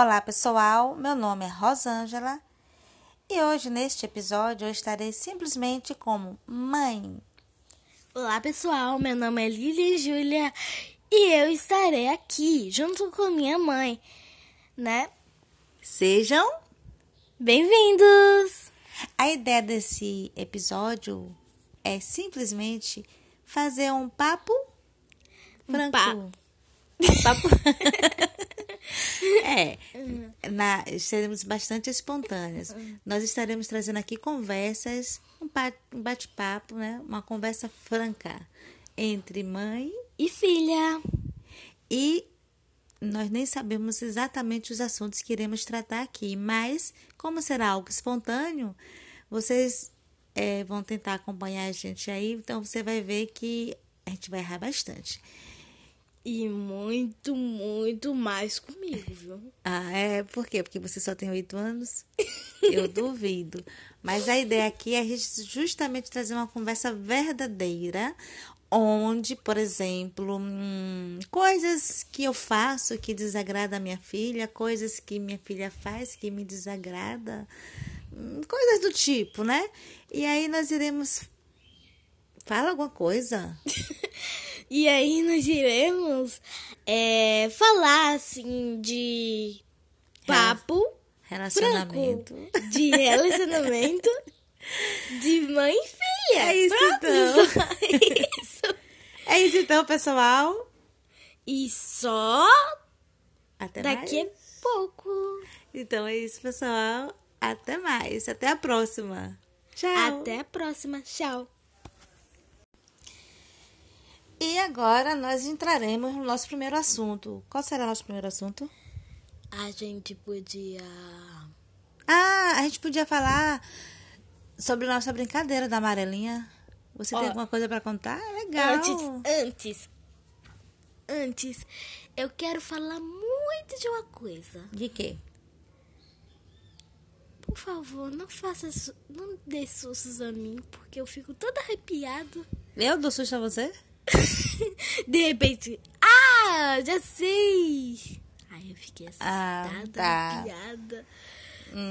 Olá pessoal, meu nome é Rosângela e hoje neste episódio eu estarei simplesmente como mãe. Olá pessoal, meu nome é Lili Júlia e eu estarei aqui junto com minha mãe, né? Sejam bem-vindos! A ideia desse episódio é simplesmente fazer um papo franco. papo. Um papo. é, na, seremos bastante espontâneas. Nós estaremos trazendo aqui conversas, um bate-papo, né? Uma conversa franca entre mãe e filha. E nós nem sabemos exatamente os assuntos que iremos tratar aqui, mas como será algo espontâneo, vocês é, vão tentar acompanhar a gente aí, então você vai ver que a gente vai errar bastante. E muito, muito mais comigo, viu? Ah, é? Por quê? Porque você só tem oito anos? Eu duvido. Mas a ideia aqui é justamente trazer uma conversa verdadeira, onde, por exemplo, hum, coisas que eu faço que desagrada a minha filha, coisas que minha filha faz que me desagrada, hum, coisas do tipo, né? E aí nós iremos. Fala alguma coisa. e aí nós iremos é, falar assim de papo. Relacionamento. De relacionamento. de mãe e filha. É isso então. É isso. É isso então, pessoal. E só Até daqui mais. a pouco. Então é isso, pessoal. Até mais. Até a próxima. Tchau. Até a próxima. Tchau. E agora nós entraremos no nosso primeiro assunto. Qual será o nosso primeiro assunto? A gente podia. Ah, a gente podia falar sobre nossa brincadeira da amarelinha. Você Ó, tem alguma coisa para contar? Legal. Antes, antes, antes, eu quero falar muito de uma coisa. De quê? Por favor, não faça, não dê sustos a mim, porque eu fico toda arrepiada. Eu dou susto a você? De repente, ah, já sei. Aí eu fiquei Ah, assustada, tá. arrepiada,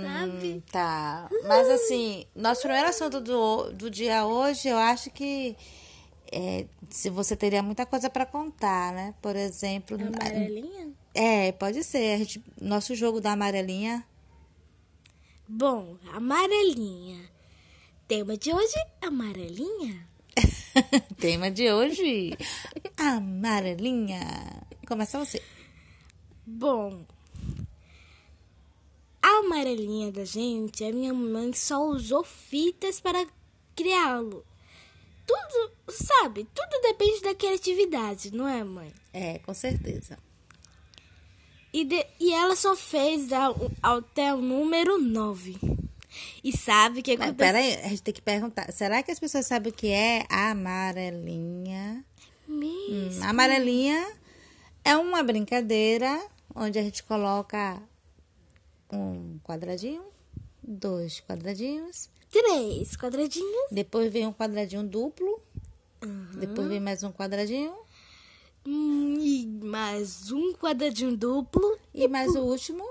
sabe? Hum, tá. Mas assim, nosso primeiro assunto do, do dia hoje, eu acho que é, se você teria muita coisa para contar, né? Por exemplo, Amarelinha? é, pode ser. A gente, nosso jogo da amarelinha. Bom, amarelinha. Tema de hoje, amarelinha. Tema de hoje, amarelinha. Começa você. Bom, a amarelinha da gente, a minha mãe só usou fitas para criá-lo. Tudo, sabe, tudo depende da criatividade, não é, mãe? É, com certeza. E, de- e ela só fez ao- até o número 9. E sabe o que Mas, aconteceu? peraí, a gente tem que perguntar. Será que as pessoas sabem o que é amarelinha? Mesmo. Hum, amarelinha é uma brincadeira onde a gente coloca um quadradinho, dois quadradinhos, Três quadradinhos. depois vem um quadradinho duplo, depois vem mais um quadradinho Hum, E mais um quadradinho duplo. e mais o último,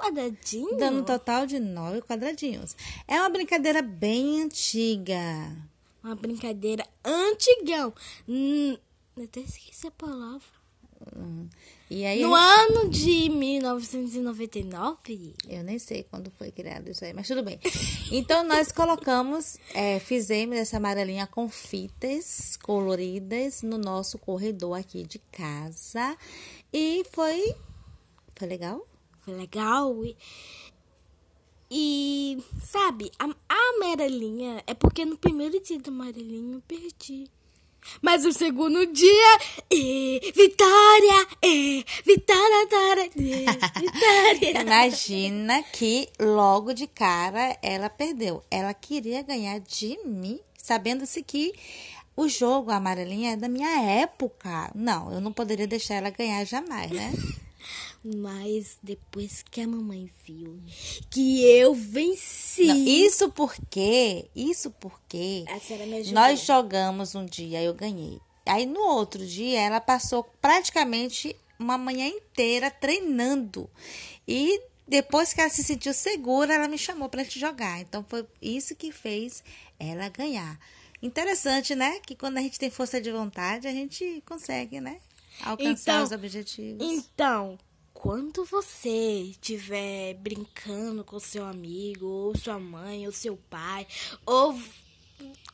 Quadradinho? dando um total de nove quadradinhos. É uma brincadeira bem antiga. Uma brincadeira antigão. Hum, eu até esqueci a palavra. Hum, E aí, No ano de 1999? eu nem sei quando foi criado isso aí, mas tudo bem. Então, nós colocamos, é, fizemos essa amarelinha com fitas coloridas no nosso corredor aqui de casa. E foi, foi legal? Legal. E, e, sabe, a, a amarelinha é porque no primeiro dia do amarelinho eu perdi. Mas no segundo dia, é, vitória, é, vitória, vitória, vitória. Imagina que logo de cara ela perdeu. Ela queria ganhar de mim, sabendo-se que o jogo a amarelinha é da minha época. Não, eu não poderia deixar ela ganhar jamais, né? Mas depois que a mamãe viu que eu venci. Não, isso porque, isso porque nós jogamos um dia, eu ganhei. Aí no outro dia ela passou praticamente uma manhã inteira treinando. E depois que ela se sentiu segura, ela me chamou para gente jogar. Então foi isso que fez ela ganhar. Interessante, né? Que quando a gente tem força de vontade, a gente consegue, né? Alcançar Então- os objetivos. Então, quando você estiver brincando com seu amigo, ou sua mãe, ou seu pai, ou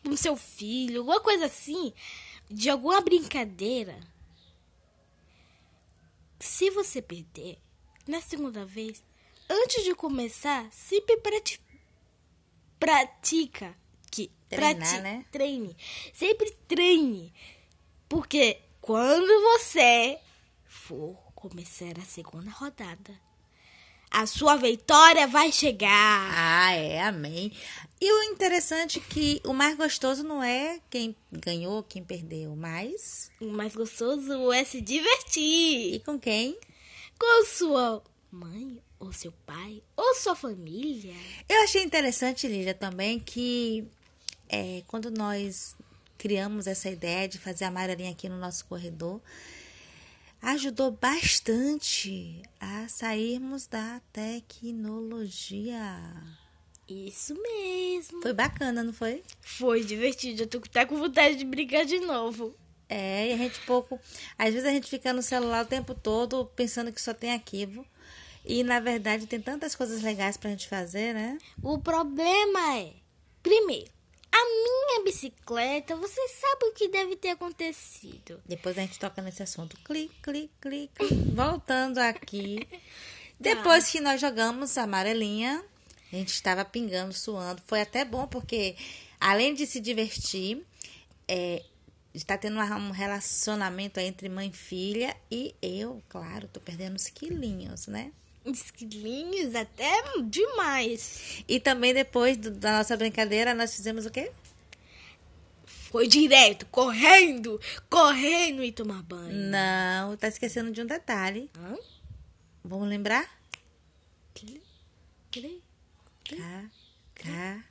com seu filho, alguma coisa assim, de alguma brincadeira, se você perder, na segunda vez, antes de começar, sempre prati pratica. Que, Treinar, prati- né? Treine. Sempre treine. Porque quando você for começar a segunda rodada, a sua vitória vai chegar. Ah, é, amém. E o interessante é que o mais gostoso não é quem ganhou, quem perdeu, mas O mais gostoso é se divertir e com quem? com sua mãe, ou seu pai, ou sua família. Eu achei interessante, Lília, também que é, quando nós criamos essa ideia de fazer a amarelinha aqui no nosso corredor, ajudou bastante a sairmos da tecnologia. Isso mesmo. Foi bacana, não foi? Foi divertido. Eu tô até com vontade de brincar de novo. É, e a gente pouco. Às vezes a gente fica no celular o tempo todo pensando que só tem aquilo. E na verdade tem tantas coisas legais pra gente fazer, né? O problema é, primeiro, a minha bicicleta, você sabe o que deve ter acontecido. Depois a gente toca nesse assunto. Clique, clique, clique. Voltando aqui. Depois que nós jogamos a amarelinha, a gente estava pingando, suando. Foi até bom porque, além de se divertir, é, está tendo um relacionamento entre mãe e filha. E eu, claro, tô perdendo uns quilinhos, né? Uns quilinhos até demais. E também depois do- da nossa brincadeira, nós fizemos o quê? Foi direto, correndo, correndo e tomar banho. Não, tá esquecendo de um detalhe. Hã? Vamos lembrar? Que- que- Cá, cá.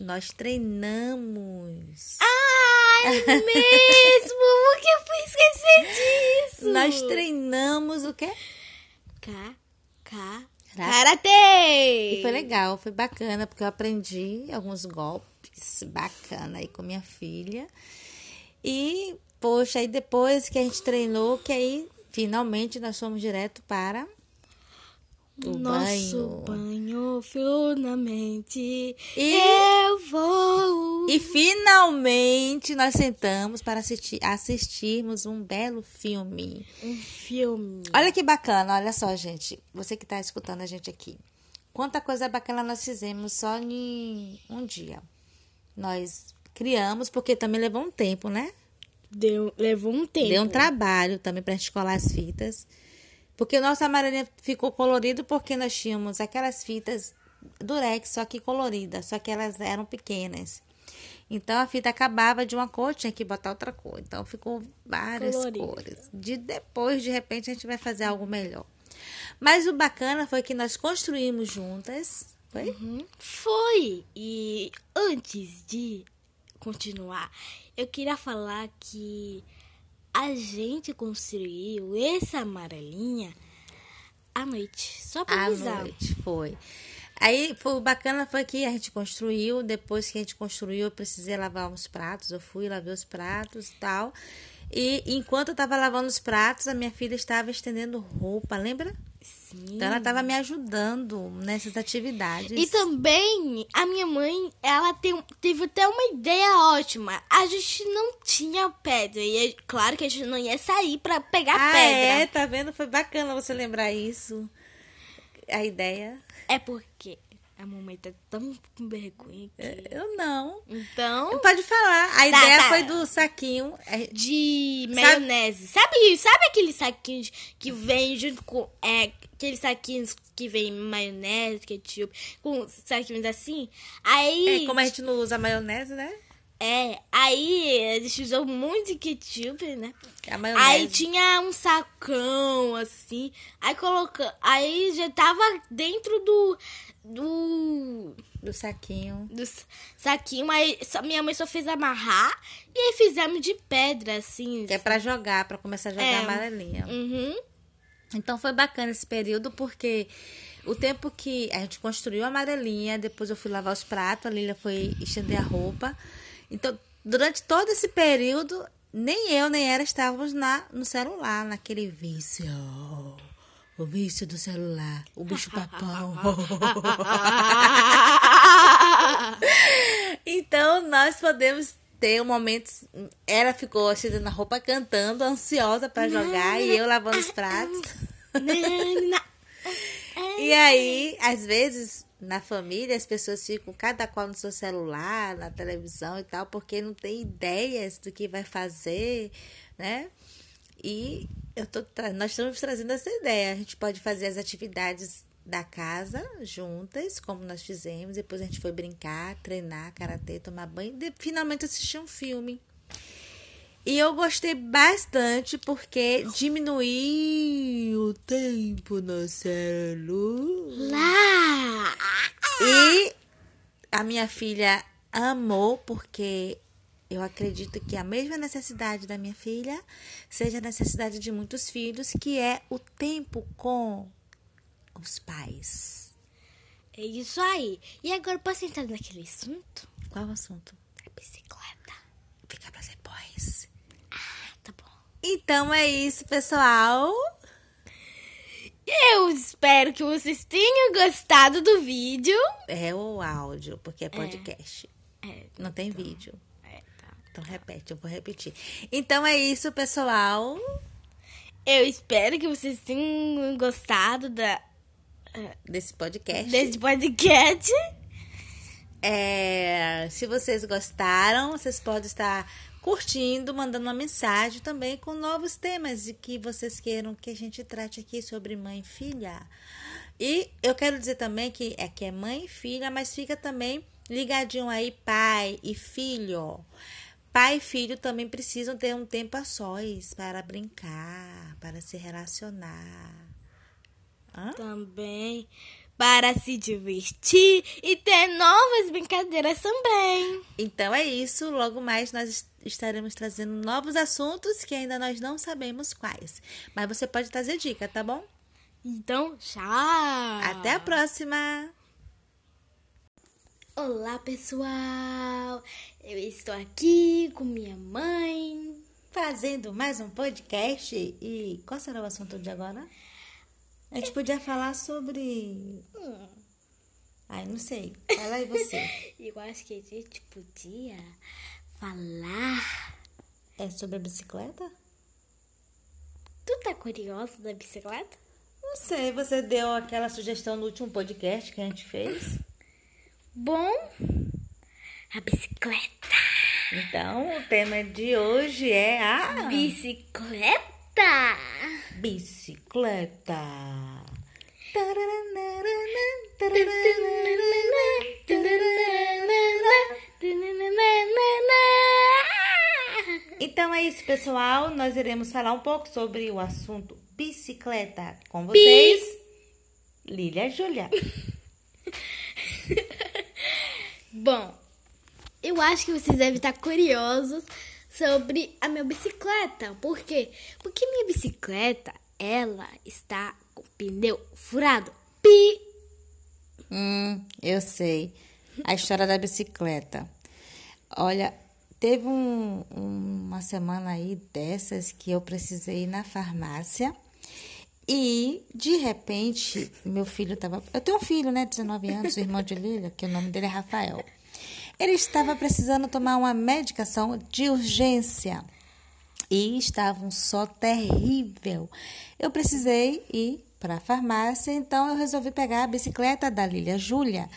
Nós treinamos. Ai, mesmo! Por que esquecer disso? Nós treinamos o quê? Ka, ka, Ra- karatê! E foi legal, foi bacana, porque eu aprendi alguns golpes bacana aí com minha filha. E, poxa, aí depois que a gente treinou, que aí finalmente nós fomos direto para o Nosso banho. banho finalmente E- eu vou. E finalmente nós sentamos para assistir, assistirmos um belo filme. Um filme. Olha que bacana, olha só, gente. Você que está escutando a gente aqui. Quanta coisa bacana nós fizemos só em um dia. Nós criamos, porque também levou um tempo, né? Deu, levou um tempo. Deu um trabalho também para a gente colar as fitas. Porque o nosso amarelinha ficou colorido porque nós tínhamos aquelas fitas durex, só que coloridas, só que elas eram pequenas. Então a fita acabava de uma cor, tinha que botar outra cor. Então ficou várias cores. De depois, de repente, a gente vai fazer algo melhor. Mas o bacana foi que nós construímos juntas. Foi? Uhum. Foi. E antes de continuar, eu queria falar que a gente construiu essa amarelinha à noite. Só pra À avisar. noite, foi. Aí foi, o bacana foi que a gente construiu, depois que a gente construiu, eu precisei lavar uns pratos, eu fui, lavei os pratos e tal. E enquanto eu tava lavando os pratos, a minha filha estava estendendo roupa, lembra? Sim. Então ela estava me ajudando nessas atividades. E também, a minha mãe, ela tem, teve até uma ideia ótima. A gente não tinha pedra. E é claro que a gente não ia sair pra pegar ah, pedra. é, tá vendo? Foi bacana você lembrar isso. A ideia. É porque a mamãe tá tão com vergonha que... Eu não. Então, Pode falar. A Tá, ideia tá. foi do saquinho. é, de Sabe- maionese. Sabe, sabe aqueles saquinhos que vem junto com... É, aqueles saquinhos que vem maionese, ketchup, com saquinhos assim? Aí... É, como a gente não usa maionese, né? É, aí a gente usou muito ketchup, né? A maionese. Aí tinha um sacão, assim. Aí coloca, aí já tava dentro do. Do. Do saquinho. Do saquinho, mas só- minha mãe só fez amarrar e aí fizemos de pedra, assim. Que é pra jogar, pra começar a jogar É. amarelinha. Uhum. Então foi bacana esse período, porque o tempo que a gente construiu a amarelinha, depois eu fui lavar os pratos, a Lília foi estender a roupa. Então, durante todo esse período, nem eu nem ela estávamos na, no celular, naquele vício. O vício do celular, o bicho papão. então, nós podemos ter um momento. Ela ficou estendendo a roupa cantando, ansiosa para jogar, e eu lavando os pratos. E aí, às vezes, na família, as pessoas ficam cada qual no seu celular, na televisão e tal, porque não tem ideias do que vai fazer, né? E eu tô, nós estamos trazendo essa ideia. A gente pode fazer as atividades da casa juntas, como nós fizemos. Depois a gente foi brincar, treinar, karatê, tomar banho e finalmente assistir um filme. E eu gostei bastante porque diminuiu o tempo no celular. Lá! E a minha filha amou porque eu acredito que a mesma necessidade da minha filha seja a necessidade de muitos filhos, que é o tempo com os pais. É isso aí. E agora posso entrar naquele assunto? Qual assunto? A bicicleta. Fica pra depois. Tá bom. Então é isso, pessoal. Eu espero que vocês tenham gostado do vídeo. É o áudio, porque é podcast. É, Não tem vídeo. é, tá. Então repete, eu vou repetir. Então é isso, pessoal. Eu espero que vocês tenham gostado da, Desse podcast. desse podcast. É, se vocês gostaram, vocês podem estar curtindo, mandando uma mensagem também com novos temas de que vocês queiram que a gente trate aqui sobre mãe e filha. E eu quero dizer também que é que é mãe e filha, mas fica também ligadinho aí pai e filho. Pai e filho também precisam ter um tempo a sós para brincar, para se relacionar. Hã? Também para se divertir e ter novas brincadeiras também. Então é isso. Logo mais nós est- estaremos trazendo novos assuntos que ainda nós não sabemos quais. Mas você pode trazer dica, tá bom? Então, tchau. Até a próxima! Olá, pessoal. Eu estou aqui com minha mãe. Fazendo mais um podcast. E qual será o assunto de agora? A gente podia falar sobre. Ai, não sei. Fala aí você. Eu acho que a gente podia falar. É sobre a bicicleta? Tu tá curioso da bicicleta? Não sei, você deu aquela sugestão no último podcast que a gente fez. Bom, a bicicleta. Então, o tema de hoje é a Bicicleta? Bicicleta. Então é isso, pessoal. Nós iremos falar um pouco sobre o assunto bicicleta com vocês. Lília Júlia. Bom, eu acho que vocês devem estar curiosos sobre a minha bicicleta. Por quê? Porque minha bicicleta, ela está com o pneu furado. Pi! Hum, eu sei. A história da bicicleta. Olha, teve um- uma semana aí dessas que eu precisei ir na farmácia e, de repente, meu filho estava. Eu tenho um filho, né, 19 anos, irmão de Lília, que o nome dele é Rafael. Ele estava precisando tomar uma medicação de urgência e estava um sol terrível. Eu precisei ir para a farmácia, então eu resolvi pegar a bicicleta da Lília Júlia.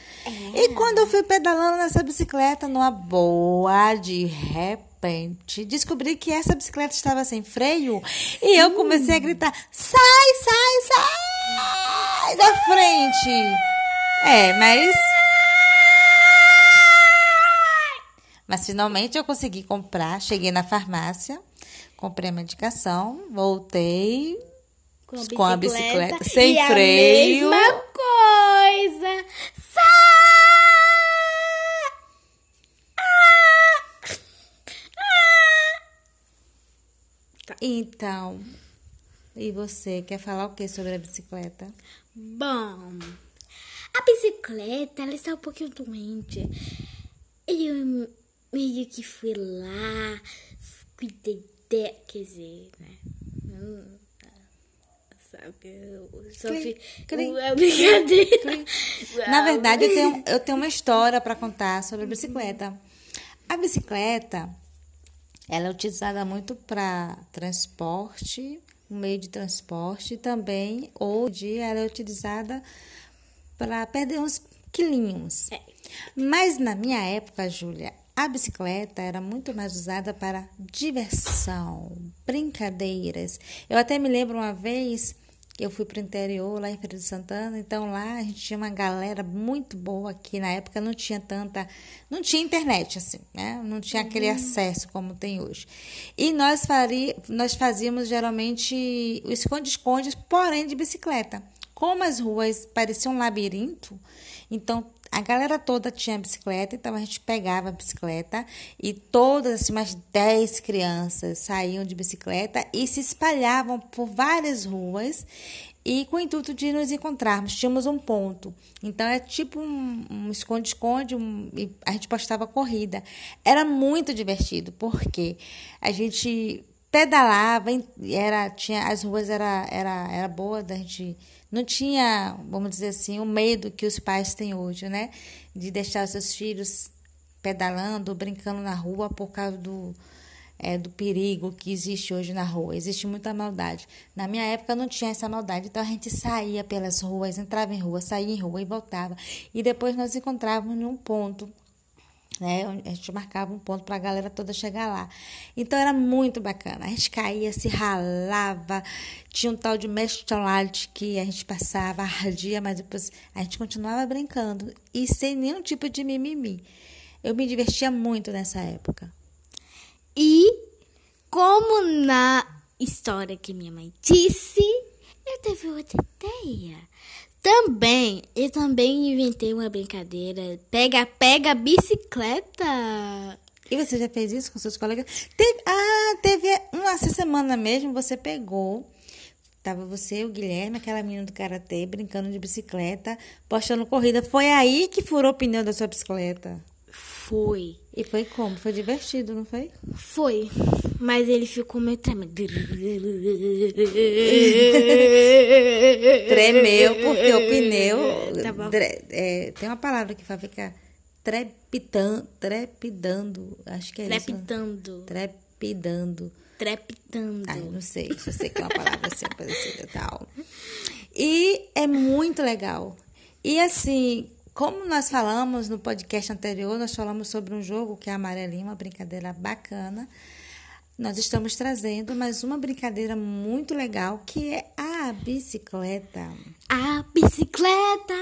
E quando eu fui pedalando nessa bicicleta, numa boa, de repente, descobri que essa bicicleta estava sem freio e eu comecei a gritar: sai, sai, sai da frente! É, mas Mas finalmente eu consegui comprar. Cheguei na farmácia, comprei a medicação, voltei Com a com a bicicleta sem e freio. A mesma coisa. Sa- Ah! Então, e você quer falar o que sobre a bicicleta? Bom, a bicicleta, ela está um pouquinho doente. Eu meio que fui lá, cuidei dela, quer dizer, né? Hum, Sabe que eu só Clim, fiz clim, uma brincadeira. Na verdade, eu tenho, eu tenho uma história para contar sobre a bicicleta. A bicicleta, ela é utilizada muito para transporte, um meio de transporte, também hoje ela é utilizada para perder uns quilinhos. É. Mas na minha época, Júlia, a bicicleta era muito mais usada para diversão, brincadeiras. Eu até me lembro uma vez que eu fui para o interior, lá em Feira de Santana, então lá a gente tinha uma galera muito boa que na época não tinha tanta, não tinha internet assim, né? Não tinha aquele acesso como tem hoje. E nós faria, nós fazíamos geralmente o esconde-esconde, porém de bicicleta. Como as ruas pareciam um labirinto, então a galera toda tinha bicicleta, então a gente pegava a bicicleta e todas, assim, umas 10 crianças saíam de bicicleta e se espalhavam por várias ruas e com o intuito de nos encontrarmos. Tínhamos um ponto. Então é tipo um um esconde-esconde, um, e a gente postava corrida. Era muito divertido, porque a gente pedalava, era, tinha, as ruas era, era, era boa, da gente não tinha, vamos dizer assim, o medo que os pais têm hoje, né? De deixar os seus filhos pedalando, brincando na rua por causa do, é, do perigo que existe hoje na rua. Existe muita maldade. Na minha época não tinha essa maldade, então a gente saía pelas ruas, entrava em rua, saía em rua e voltava. E depois nós encontrávamos num ponto né? A gente marcava um ponto para a galera toda chegar lá. Então era muito bacana. A gente caía, se ralava, tinha um tal de mestolate que a gente passava, ardia, mas depois a gente continuava brincando e sem nenhum tipo de mimimi. Eu me divertia muito nessa época. E como na história que minha mãe disse, eu teve outra ideia. Também, eu também inventei uma brincadeira. Pega, pega bicicleta. E você já fez isso com seus colegas? Teve, ah, teve uma essa semana mesmo, você pegou. Tava você o Guilherme, aquela menina do karatê, brincando de bicicleta, postando corrida. Foi aí que furou o pneu da sua bicicleta. Foi. E foi como? Foi divertido, não foi? Foi. Mas ele ficou meio tremendo. Tremeu porque o pneu. Tá é, tem uma palavra que fala fica trepidando, trepidando. Acho que é isso. né? Trepitando. Trepidando. Trepitando. Ai, não sei, só sei que é uma palavra assim parecida e tal. E é muito legal. E assim, como nós falamos no podcast anterior, nós falamos sobre um jogo que é Amarelinho, uma brincadeira bacana. Nós estamos trazendo mais uma brincadeira muito legal que é a bicicleta. A bicicleta.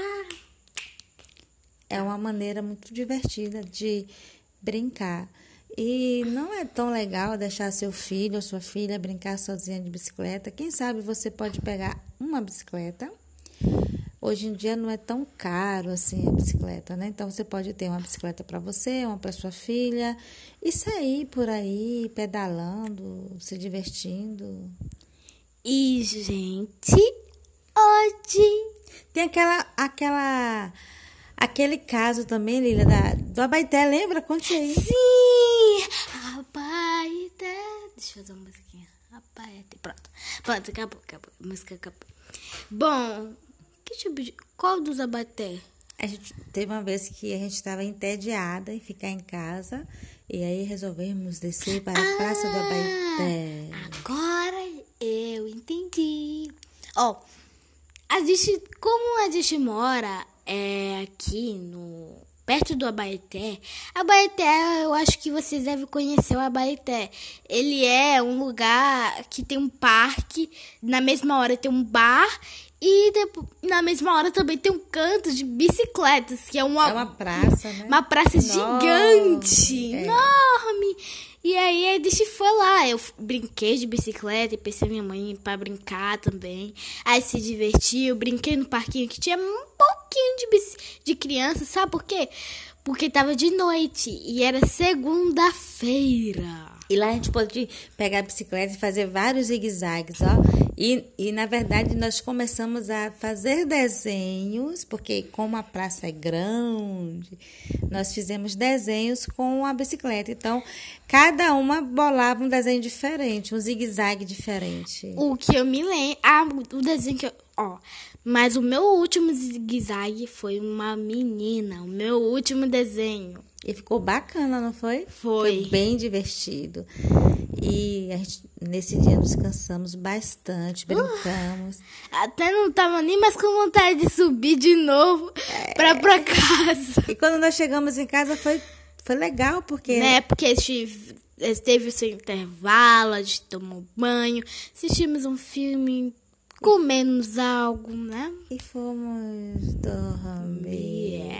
É uma maneira muito divertida de brincar. E não é tão legal deixar seu filho ou sua filha brincar sozinha de bicicleta. Quem sabe você pode pegar uma bicicleta. Hoje em dia não é tão caro assim a bicicleta, né? Então você pode ter uma bicicleta para você, uma para sua filha e sair por aí pedalando, se divertindo. E, gente, hoje. Tem aquela aquela aquele caso também, Lília, da, do Abaité, lembra? Conte aí. Sim! Abaité. Deixa eu fazer uma musiquinha. Abaité. Pronto. Pronto, acabou, acabou. A música acabou. Bom, que tipo de. Qual dos abaté? A gente teve uma vez que a gente estava entediada em ficar em casa e aí resolvemos descer para a Praça do Abaité. Agora eu entendi. Ó, a gente, como a gente mora é, aqui no, perto do Abaeté. Abaeté, eu acho que vocês devem conhecer o Abaeté. Ele é um lugar que tem um parque, na mesma hora tem um bar e depois, na mesma hora também tem um canto de bicicletas, que é uma, É uma praça, né? uma praça Enorme, gigante, é. enorme. E aí a gente foi lá, eu brinquei de bicicleta e pensei minha mãe pra brincar também. Aí se divertiu, brinquei no parquinho que tinha um pouquinho de, de criança, sabe por quê? Porque tava de noite e era segunda-feira. E lá a gente pode pegar a bicicleta e fazer vários zigue-zagues, ó. E, e, na verdade, nós começamos a fazer desenhos, porque como a praça é grande, nós fizemos desenhos com a bicicleta. Então, cada uma bolava um desenho diferente, um zigue-zague diferente. O que eu me lembro. Ah, o desenho que eu. Ó. Mas o meu último zigue-zague foi uma menina. O meu último desenho. E ficou bacana, não foi? Foi. bem divertido. E a gente, nesse dia nós descansamos bastante, brincamos. Até não tava nem mais com vontade de subir de novo pra, pra casa. E quando nós chegamos em casa foi, foi legal, porque Né? Porque a gente teve o seu intervalo, a gente tomou banho, assistimos um filme, comemos algo, né? E fomos dormir.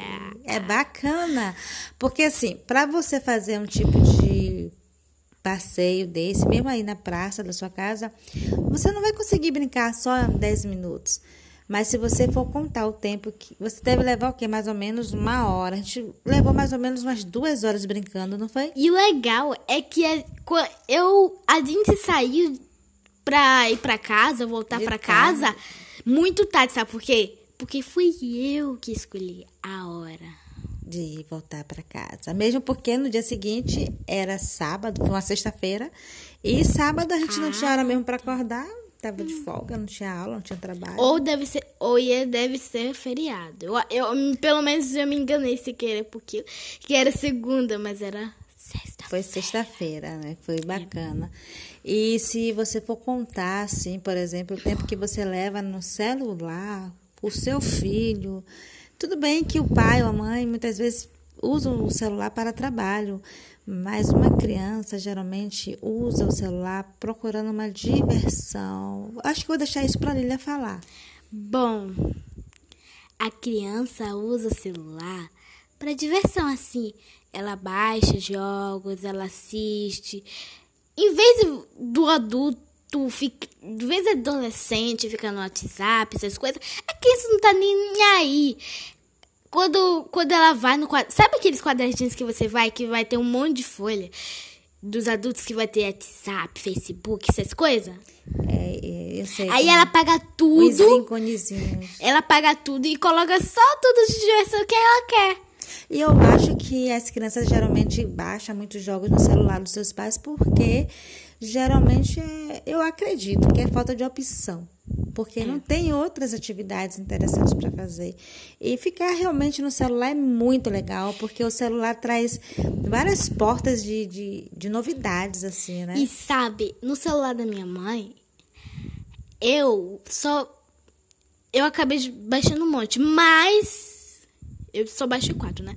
É bacana. Porque assim, para você fazer um tipo de passeio desse, mesmo aí na praça da sua casa, você não vai conseguir brincar só 10 minutos. Mas se você for contar o tempo que. Você deve levar o quê? Mais ou menos uma hora. A gente levou mais ou menos umas duas horas brincando, não foi? E o legal é que qua- eu, a gente saiu pra ir pra casa, voltar De pra tarde. casa, muito tarde, sabe por quê? Porque fui eu que escolhi a hora. de voltar para casa. Mesmo porque no dia seguinte era sábado, foi uma sexta-feira, e sábado a gente não tinha hora mesmo para acordar, tava de folga, não tinha aula, não tinha trabalho. Ou deve ser, ou ia, deve ser feriado. Eu, eu, pelo menos eu me enganei se querer, porque que era segunda, mas era sexta. Foi sexta-feira, né? Foi bacana. E se você for contar, assim, por exemplo, o tempo que você leva no celular, o seu filho. Tudo bem que o pai ou a mãe muitas vezes usam o celular para trabalho, mas uma criança geralmente usa o celular procurando uma diversão. Acho que vou deixar isso para a Lília falar. Bom, a criança usa o celular para diversão assim. Ela baixa jogos, ela assiste. Em vez do adulto ficar, em vez do adolescente ficar no WhatsApp, essas coisas, a criança não tá nem aí. Quando, quando ela vai no quadro. Sabe aqueles quadradinhos que você vai, que vai ter um monte de folha? Dos adultos que vai ter WhatsApp, Facebook, essas coisas? É, é, eu sei. Aí ela paga Os tudo. íconezinhos. Ela paga tudo e coloca só tudo de diversão que ela quer. E eu acho que as crianças geralmente baixam muitos jogos no celular dos seus pais porque geralmente é, eu acredito que é falta de opção. Porque não tem outras atividades interessantes para fazer. E ficar realmente no celular é muito legal, porque o celular traz várias portas de, de, de novidades, assim, né? E sabe, no celular da minha mãe, eu só. Eu acabei baixando um monte, mas. Eu só baixei quatro, né?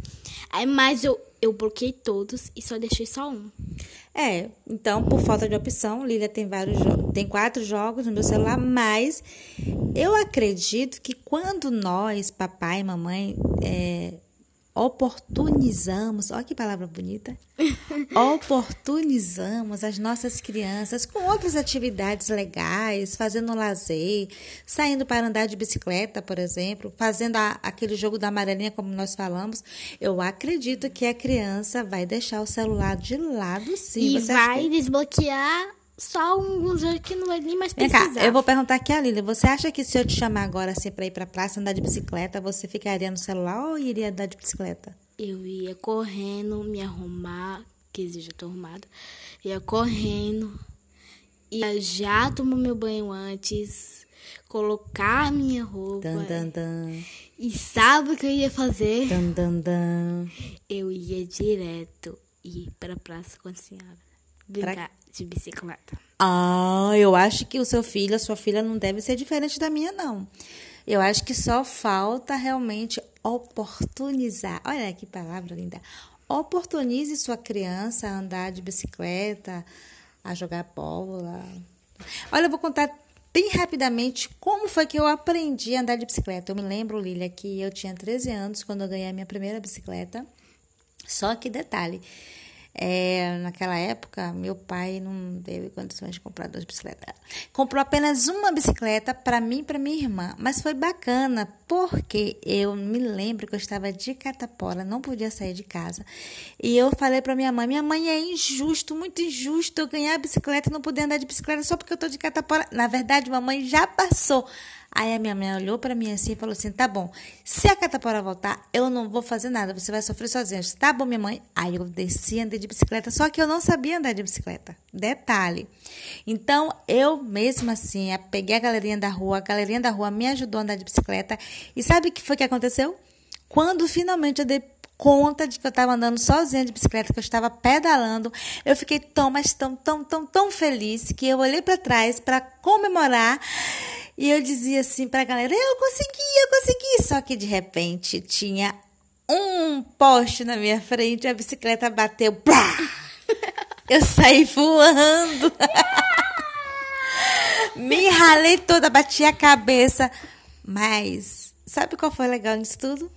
Aí, mas eu, eu bloqueei todos e só deixei só um. É, então, por falta de opção, Lília tem vários tem quatro jogos no meu celular, mas eu acredito que quando nós, papai e mamãe, é, oportunizamos, olha que palavra bonita, oportunizamos as nossas crianças com outras atividades legais, fazendo um lazer, saindo para andar de bicicleta, por exemplo, fazendo a- aquele jogo da amarelinha, como nós falamos, eu acredito que a criança vai deixar o celular de lado, sim. e vai que- desbloquear só alguns que não vai nem mais Vem precisar. cá, eu vou perguntar aqui a Lília. Você acha que se eu te chamar agora assim para ir para praça andar de bicicleta, você ficaria no celular ou iria andar de bicicleta? Eu ia correndo, me arrumar, que exige, eu tô arrumada. Ia correndo, ia já tomar meu banho antes, colocar minha roupa. Dan, dan, dan, E sabe o que eu ia fazer? dan, dan, dan. Eu ia direto ir pra praça com a senhora. Brincar de bicicleta. Ah, eu acho que o seu filho, a sua filha não deve ser diferente da minha, não. Eu acho que só falta realmente oportunizar. Olha que palavra linda. Oportunize sua criança a andar de bicicleta, a jogar bola. Olha, eu vou contar bem rapidamente como foi que eu aprendi a andar de bicicleta. Eu me lembro, Lilia, que eu tinha 13 anos quando eu ganhei a minha primeira bicicleta. Só que detalhe, é, naquela época, meu pai não teve condições de comprar duas bicicletas. Comprou apenas uma bicicleta para mim e para minha irmã. Mas foi bacana, porque eu me lembro que eu estava de catapora, não podia sair de casa. E eu falei para minha mãe: minha mãe é injusto, muito injusto eu ganhar a bicicleta e não poder andar de bicicleta só porque eu tô de catapora. Na verdade, mamãe já passou Aí a minha mãe olhou para mim assim e falou assim: tá bom, se a catapora voltar, eu não vou fazer nada, você vai sofrer sozinha. Disse, tá bom, minha mãe. Aí eu desci andei de bicicleta, só que eu não sabia andar de bicicleta. Detalhe. Então eu mesma assim, peguei a galerinha da rua, a galerinha da rua me ajudou a andar de bicicleta. E sabe o que foi que aconteceu? Quando finalmente eu dei conta de que eu estava andando sozinha de bicicleta, que eu estava pedalando, eu fiquei tão, mas tão, tão, tão, tão feliz que eu olhei para trás para comemorar e eu dizia assim para a galera: eu consegui, eu consegui. Só que de repente tinha um poste na minha frente, a bicicleta bateu. Plá! Eu saí voando. Me ralei toda, bati a cabeça. Mas sabe qual foi legal nisso tudo?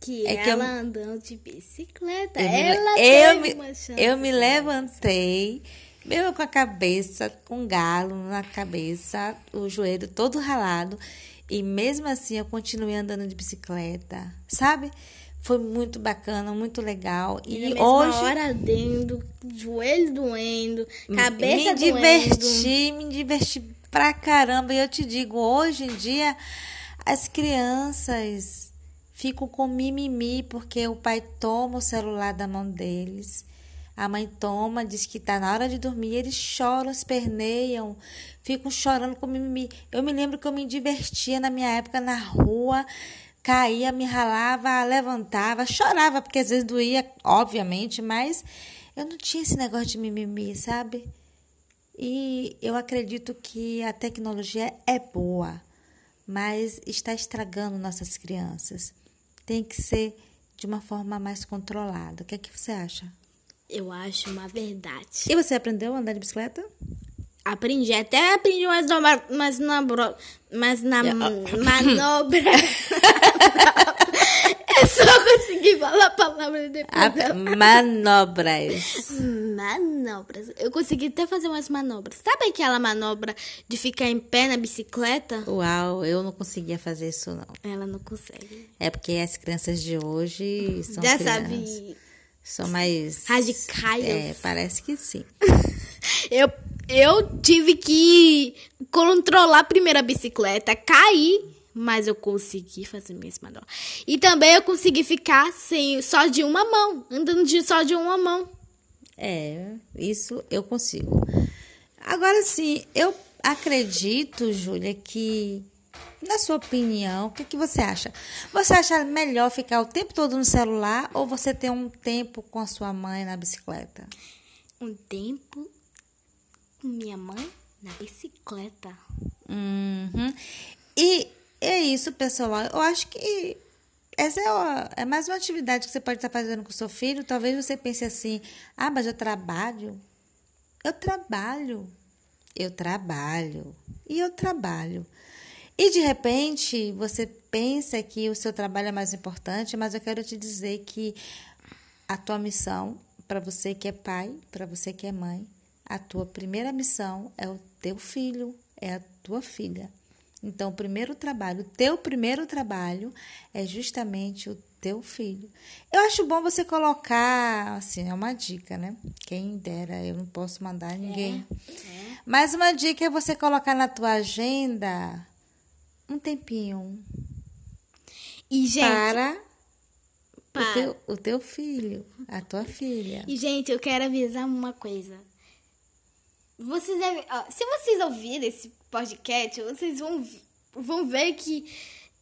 Que é ela eu, andando de bicicleta. Eu ela me, eu me, eu me levantei mesmo com a cabeça, com galo na cabeça, o joelho todo ralado. E mesmo assim eu continuei andando de bicicleta, sabe? Foi muito bacana, muito legal. E, e hoje. hora ardendo, joelho doendo, cabeça me doendo. Me diverti, me diverti pra caramba. E eu te digo, hoje em dia, as crianças ficam com mimimi porque o pai toma o celular da mão deles a mãe toma, diz que está na hora de dormir, eles choram, esperneiam, ficam chorando com mimimi. Eu me lembro que eu me divertia na minha época na rua, caía, me ralava, levantava, chorava, porque às vezes doía, obviamente, mas eu não tinha esse negócio de mimimi, sabe? E eu acredito que a tecnologia é boa, mas está estragando nossas crianças. Tem que ser de uma forma mais controlada. O que é que você acha? Eu acho uma verdade. E você aprendeu a andar de bicicleta? Aprendi, até aprendi umas, dobra, umas, nabro, umas na, manobras. Eu só consegui falar a palavra depois. A, manobras. Manobras. Eu consegui até fazer umas manobras. Sabe aquela manobra de ficar em pé na bicicleta? Uau, eu não conseguia fazer isso, não. Ela não consegue. É porque as crianças de hoje são Já crianças. sabe são mais. Radicais. É, parece que sim. eu, eu tive que controlar a primeira bicicleta, cair, mas eu consegui fazer mesmo manobra. E também eu consegui ficar sem, só de uma mão, andando de, só de uma mão. É, isso eu consigo. Agora sim, eu acredito, Júlia, que na sua opinião, o que, que você acha? Você acha melhor ficar o tempo todo no celular ou você ter um tempo com a sua mãe na bicicleta? Um tempo com minha mãe na bicicleta. Uhum. E é isso, pessoal. Eu acho que essa é, uma, é mais uma atividade que você pode estar fazendo com o seu filho. Talvez você pense assim: ah, mas eu trabalho. Eu trabalho. Eu trabalho. E eu trabalho. E de repente você pensa que o seu trabalho é mais importante, mas eu quero te dizer que a tua missão, para você que é pai, para você que é mãe, a tua primeira missão é o teu filho, é a tua filha. Então, o primeiro trabalho, o teu primeiro trabalho é justamente o teu filho. Eu acho bom você colocar, assim, é uma dica, né? Quem dera, eu não posso mandar ninguém. É, é. Mas uma dica é você colocar na tua agenda um tempinho e, gente, para, para. O, teu, o teu filho, a tua filha. E, gente, eu quero avisar uma coisa. Vocês devem, ó, se vocês ouvirem esse podcast, vocês vão, vão ver que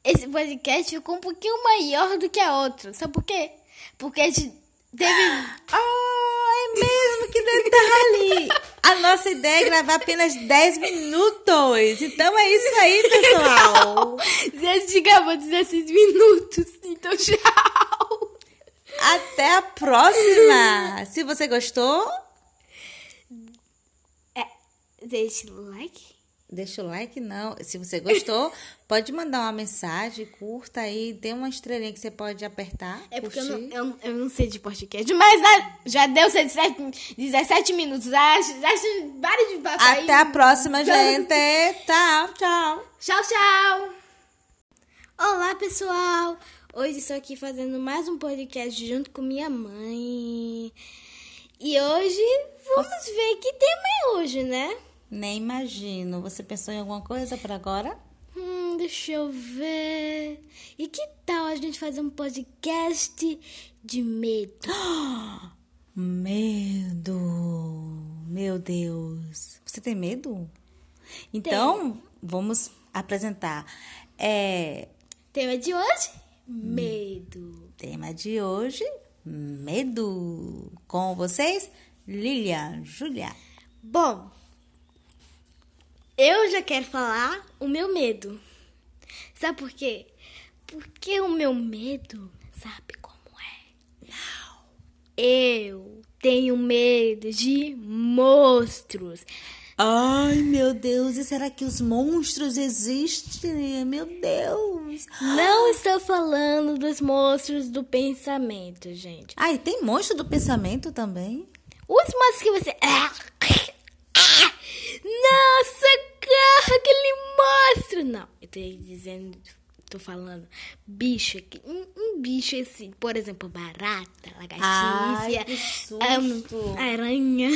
esse podcast ficou um pouquinho maior do que a outra. Sabe por quê? Porque a gente teve. Oh, é mesmo que detalhe! A nossa ideia é gravar apenas 10 minutos. Então é isso aí, pessoal. Gente, gravou 16 minutos. Então, tchau. Até a próxima. Se você gostou, Deixa o like. Deixa o like, não. Se você gostou, pode mandar uma mensagem, curta aí, tem uma estrelinha que você pode apertar. É porque eu não, eu, eu não sei de podcast, mas já, deu 17, 17 minutos. Já, já vários de. Até a próxima, gente. Tchau, tchau. Tchau, tchau! Olá, pessoal! Hoje estou aqui fazendo mais um podcast junto com minha mãe. E hoje vamos ver que tema é hoje, né? Nem imagino. Você pensou em alguma coisa para agora? Hum, deixa eu ver. E que tal a gente fazer um podcast de medo? Medo. Meu Deus. Você tem medo? Então, vamos apresentar. É, Tema de hoje? Medo. tema de hoje, medo. Com vocês, Lilian, Julia. Bom, eu já quero falar o meu medo. Sabe por quê? Porque o meu medo, sabe como é? Não. Eu tenho medo de monstros. Ai, meu Deus, e será que os monstros existem? Meu Deus. Não estou falando dos monstros do pensamento, gente. Ai, tem monstro do pensamento também? Os monstros que você. Nossa, cara, aquele monstro! Não, eu tô dizendo, tô falando bicho aqui. Um, um bicho assim, por exemplo, barata, Ai, lagartixa, susto. ahn, aranha.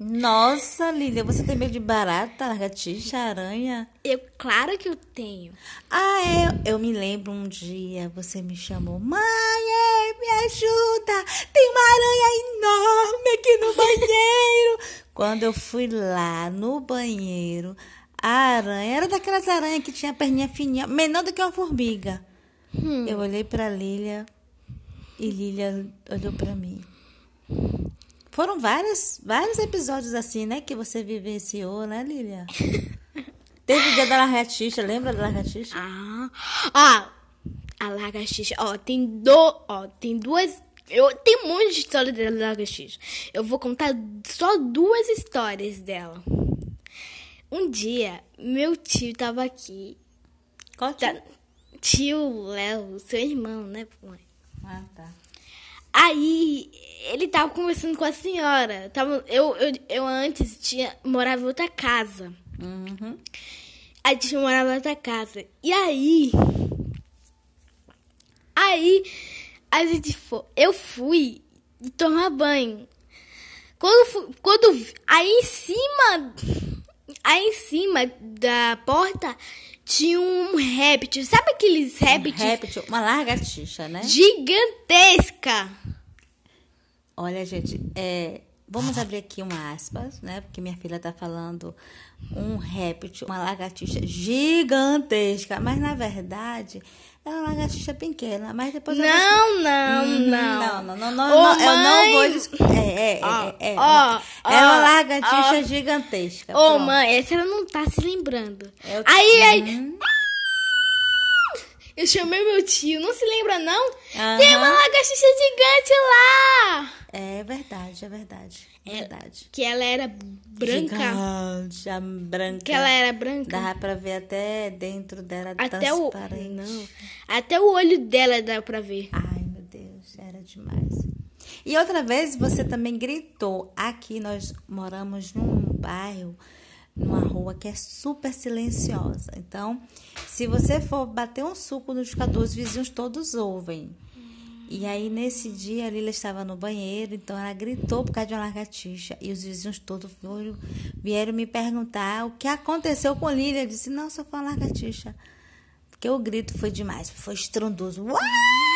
Nossa, Lilian, você tem medo de barata, lagartixa, aranha? Eu, claro que eu tenho. Ah, é. Eu me lembro um dia, você me chamou. Mãe, me ajuda! Tem uma aranha enorme aqui no banheiro. Quando eu fui lá no banheiro, a aranha era daquelas aranhas que tinha a perninha fininha, menor do que uma formiga. Eu olhei pra Lilia e Lilia olhou pra mim. Foram vários, vários episódios assim, né, que você vivenciou, né, Lilia? Teve o dia da lagartixa, lembra da lagartixa? Ah, ah a lagartixa. Ó, tem do, ó, tem duas. Eu tenho um monte de história da lagartixa. Eu vou contar só duas histórias dela. Um dia, meu tio tava aqui. Qual Tá, tio? tio Léo, seu irmão, né, mãe? Ah, tá. Aí ele tava conversando com a senhora. Tava, eu, eu, eu antes tinha, morava em outra casa. Uhum. A gente morava em outra casa. E aí. Aí a gente foi. Eu fui tomar banho. Quando, fu- quando aí em cima. Aí em cima da porta tinha um réptil. Sabe aqueles répteis Réptil, uma lagartixa, né? gigantesca? Olha, gente, é, vamos abrir aqui uma aspas, né? Porque minha filha tá falando um réptil, uma lagartixa gigantesca, mas na verdade é uma lagartixa pequena, mas depois eu vou- Não, não, Uhum, não. não, não, não, não, não, eu não mãe. vou dis- é, é, é, Ó, é, é, ó, é uma lagartixa gigantesca. Ô, mãe, essa ela não tá se lembrando. Eu- Aí, aí. Uhum. Eu chamei meu tio, não se lembra, não? Aham. Tem uma lagartixa gigante lá! É verdade, é verdade, é verdade. Que ela era branca. Gigante, a branca. Que ela era branca. Dava pra ver até dentro dela Até o. Não. Até o olho dela dá pra ver. Ai, meu Deus, era demais. E outra vez você também gritou. Aqui nós moramos num bairro, numa rua que é super silenciosa. Então, se você for bater um suco no liquidificador, os vizinhos todos ouvem. E aí, nesse dia, a Lila estava no banheiro, então ela gritou por causa de uma lagartixa. E os vizinhos todos foram, vieram me perguntar o que aconteceu com Lila. Eu disse, não, só foi uma lagartixa. Porque o grito foi demais, foi estrondoso. Uau!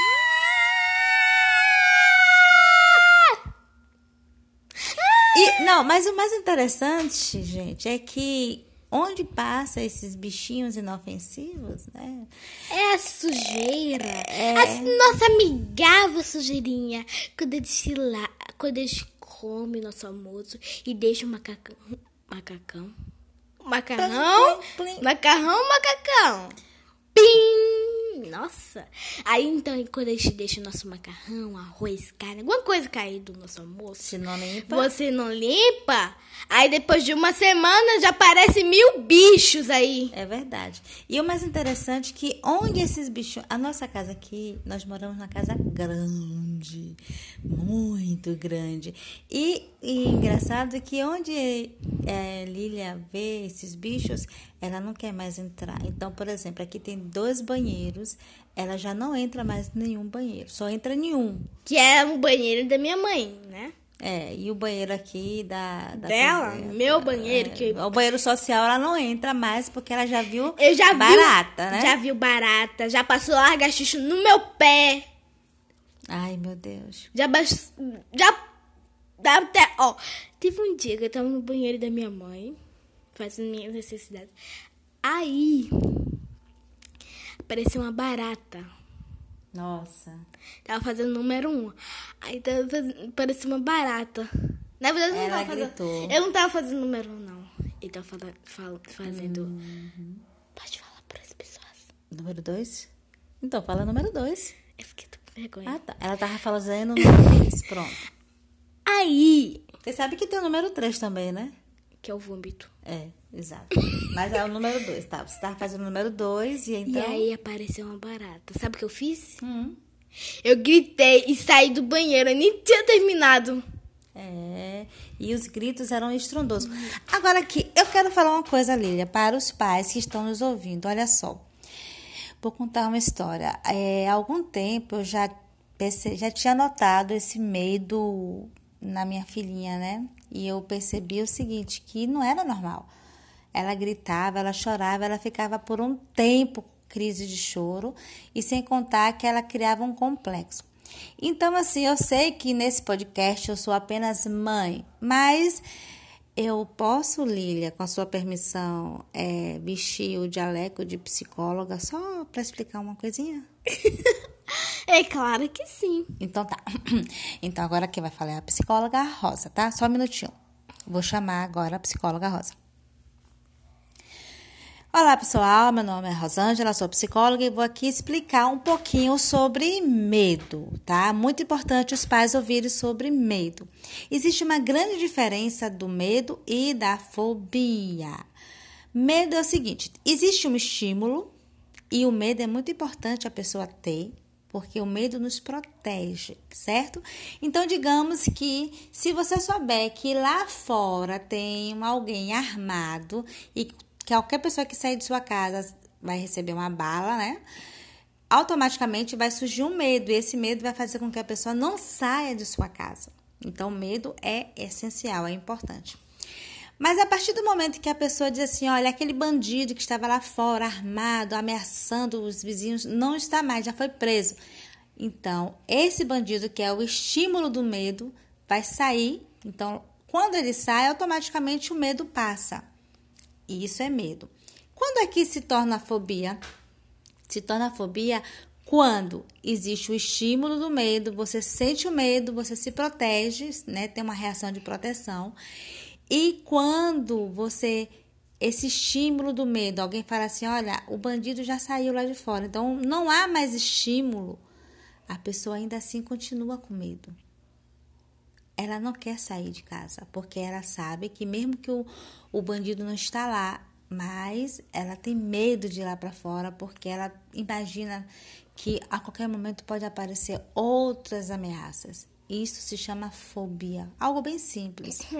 Não, mas o mais interessante, gente, é que onde passa esses bichinhos inofensivos, né? É a sujeira. A nossa amigável sujeirinha. Quando eu desfilar, quando eu escorro come nosso almoço e deixa o macacão. Macacão? Macarrão? Plim, plim. Macarrão, macacão. Pim! Nossa! Aí então, quando a gente deixa o nosso macarrão, arroz, carne, alguma coisa cair do nosso almoço, Se não limpa. você não limpa, aí depois de uma semana já aparece mil bichos aí. É verdade. E o mais interessante é que onde esses bichos. A nossa casa aqui, nós moramos numa casa grande. Muito grande. E, e engraçado é que onde é, Lilia vê esses bichos, ela não quer mais entrar. Então, por exemplo, aqui tem dois banheiros. Ela já não entra mais nenhum banheiro. Só entra em um. Que é o banheiro da minha mãe, né? É, e o banheiro aqui da, da Dela, cozinha. meu banheiro, que O banheiro social ela não entra mais porque ela já viu eu já barata, vi, né? Já viu barata, já passou larga-xuxa no meu pé. Ai, meu Deus. Já bas- já dá até, ó, teve um dia que eu tava no banheiro da minha mãe, fazendo minhas necessidades. Aí apareceu uma barata. Nossa. Tava fazendo número um. Aí tava fazendo, parecia uma barata. Na verdade, eu não Ela tava fazendo. Eu não tava fazendo número um, não. Ele tava fala, fala- fazendo. Uhum. Pode falar para as pessoas. Número dois? Então, fala número dois. Eu fiquei com vergonha. Ah, tá. Ela tava fazendo o número três. Pronto. Aí, Você sabe que tem o número três também, né? que é o vômito. É, exato. Mas é o número dois, tá? Você tava fazendo o número dois e então. E aí apareceu uma barata. Sabe o que eu fiz? Hum, Eu gritei e saí do banheiro. Eu nem tinha terminado. é. E os gritos eram estrondosos. Agora aqui, eu quero falar uma coisa, Lília, para os pais que estão nos ouvindo. Olha só. Vou contar uma história. É, há algum tempo eu já, perce- já tinha notado esse medo na minha filhinha, né? E eu percebi o seguinte, que não era normal. Ela gritava, ela chorava, ela ficava por um tempo crise de choro e sem contar que ela criava um complexo. Então, assim, eu sei que nesse podcast eu sou apenas mãe, mas eu posso, Lília, com a sua permissão, é, vestir o dialeto de psicóloga só para explicar uma coisinha? É claro que sim. Então tá. Então agora quem vai falar é a psicóloga Rosa, tá? Só um minutinho. Vou chamar agora a psicóloga Rosa. Olá pessoal, meu nome é Rosângela, sou psicóloga e vou aqui explicar um pouquinho sobre medo, tá? Muito importante os pais ouvirem sobre medo. Existe uma grande diferença do medo e da fobia. Medo é o seguinte: existe um estímulo e o medo é muito importante a pessoa ter, porque o medo nos protege, certo? Então, digamos que se você souber que lá fora tem alguém armado e qualquer pessoa que sair de sua casa vai receber uma bala, né? Automaticamente vai surgir um medo e esse medo vai fazer com que a pessoa não saia de sua casa. Então, medo é essencial, é importante. Mas a partir do momento que a pessoa diz assim, olha, aquele bandido que estava lá fora, armado, ameaçando os vizinhos, não está mais, já foi preso. Então, esse bandido, que é o estímulo do medo, vai sair. Então, quando ele sai, automaticamente o medo passa. E isso é medo. Quando aqui se torna fobia? Se torna fobia quando existe o estímulo do medo, você sente o medo, você se protege, né? Tem uma reação de proteção. E quando você esse estímulo do medo, alguém fala assim: "Olha, o bandido já saiu lá de fora". Então não há mais estímulo. A pessoa ainda assim continua com medo. Ela não quer sair de casa, porque ela sabe que mesmo que o, o bandido não está lá, mas ela tem medo de ir lá para fora, porque ela imagina que a qualquer momento pode aparecer outras ameaças. Isso se chama fobia, algo bem simples.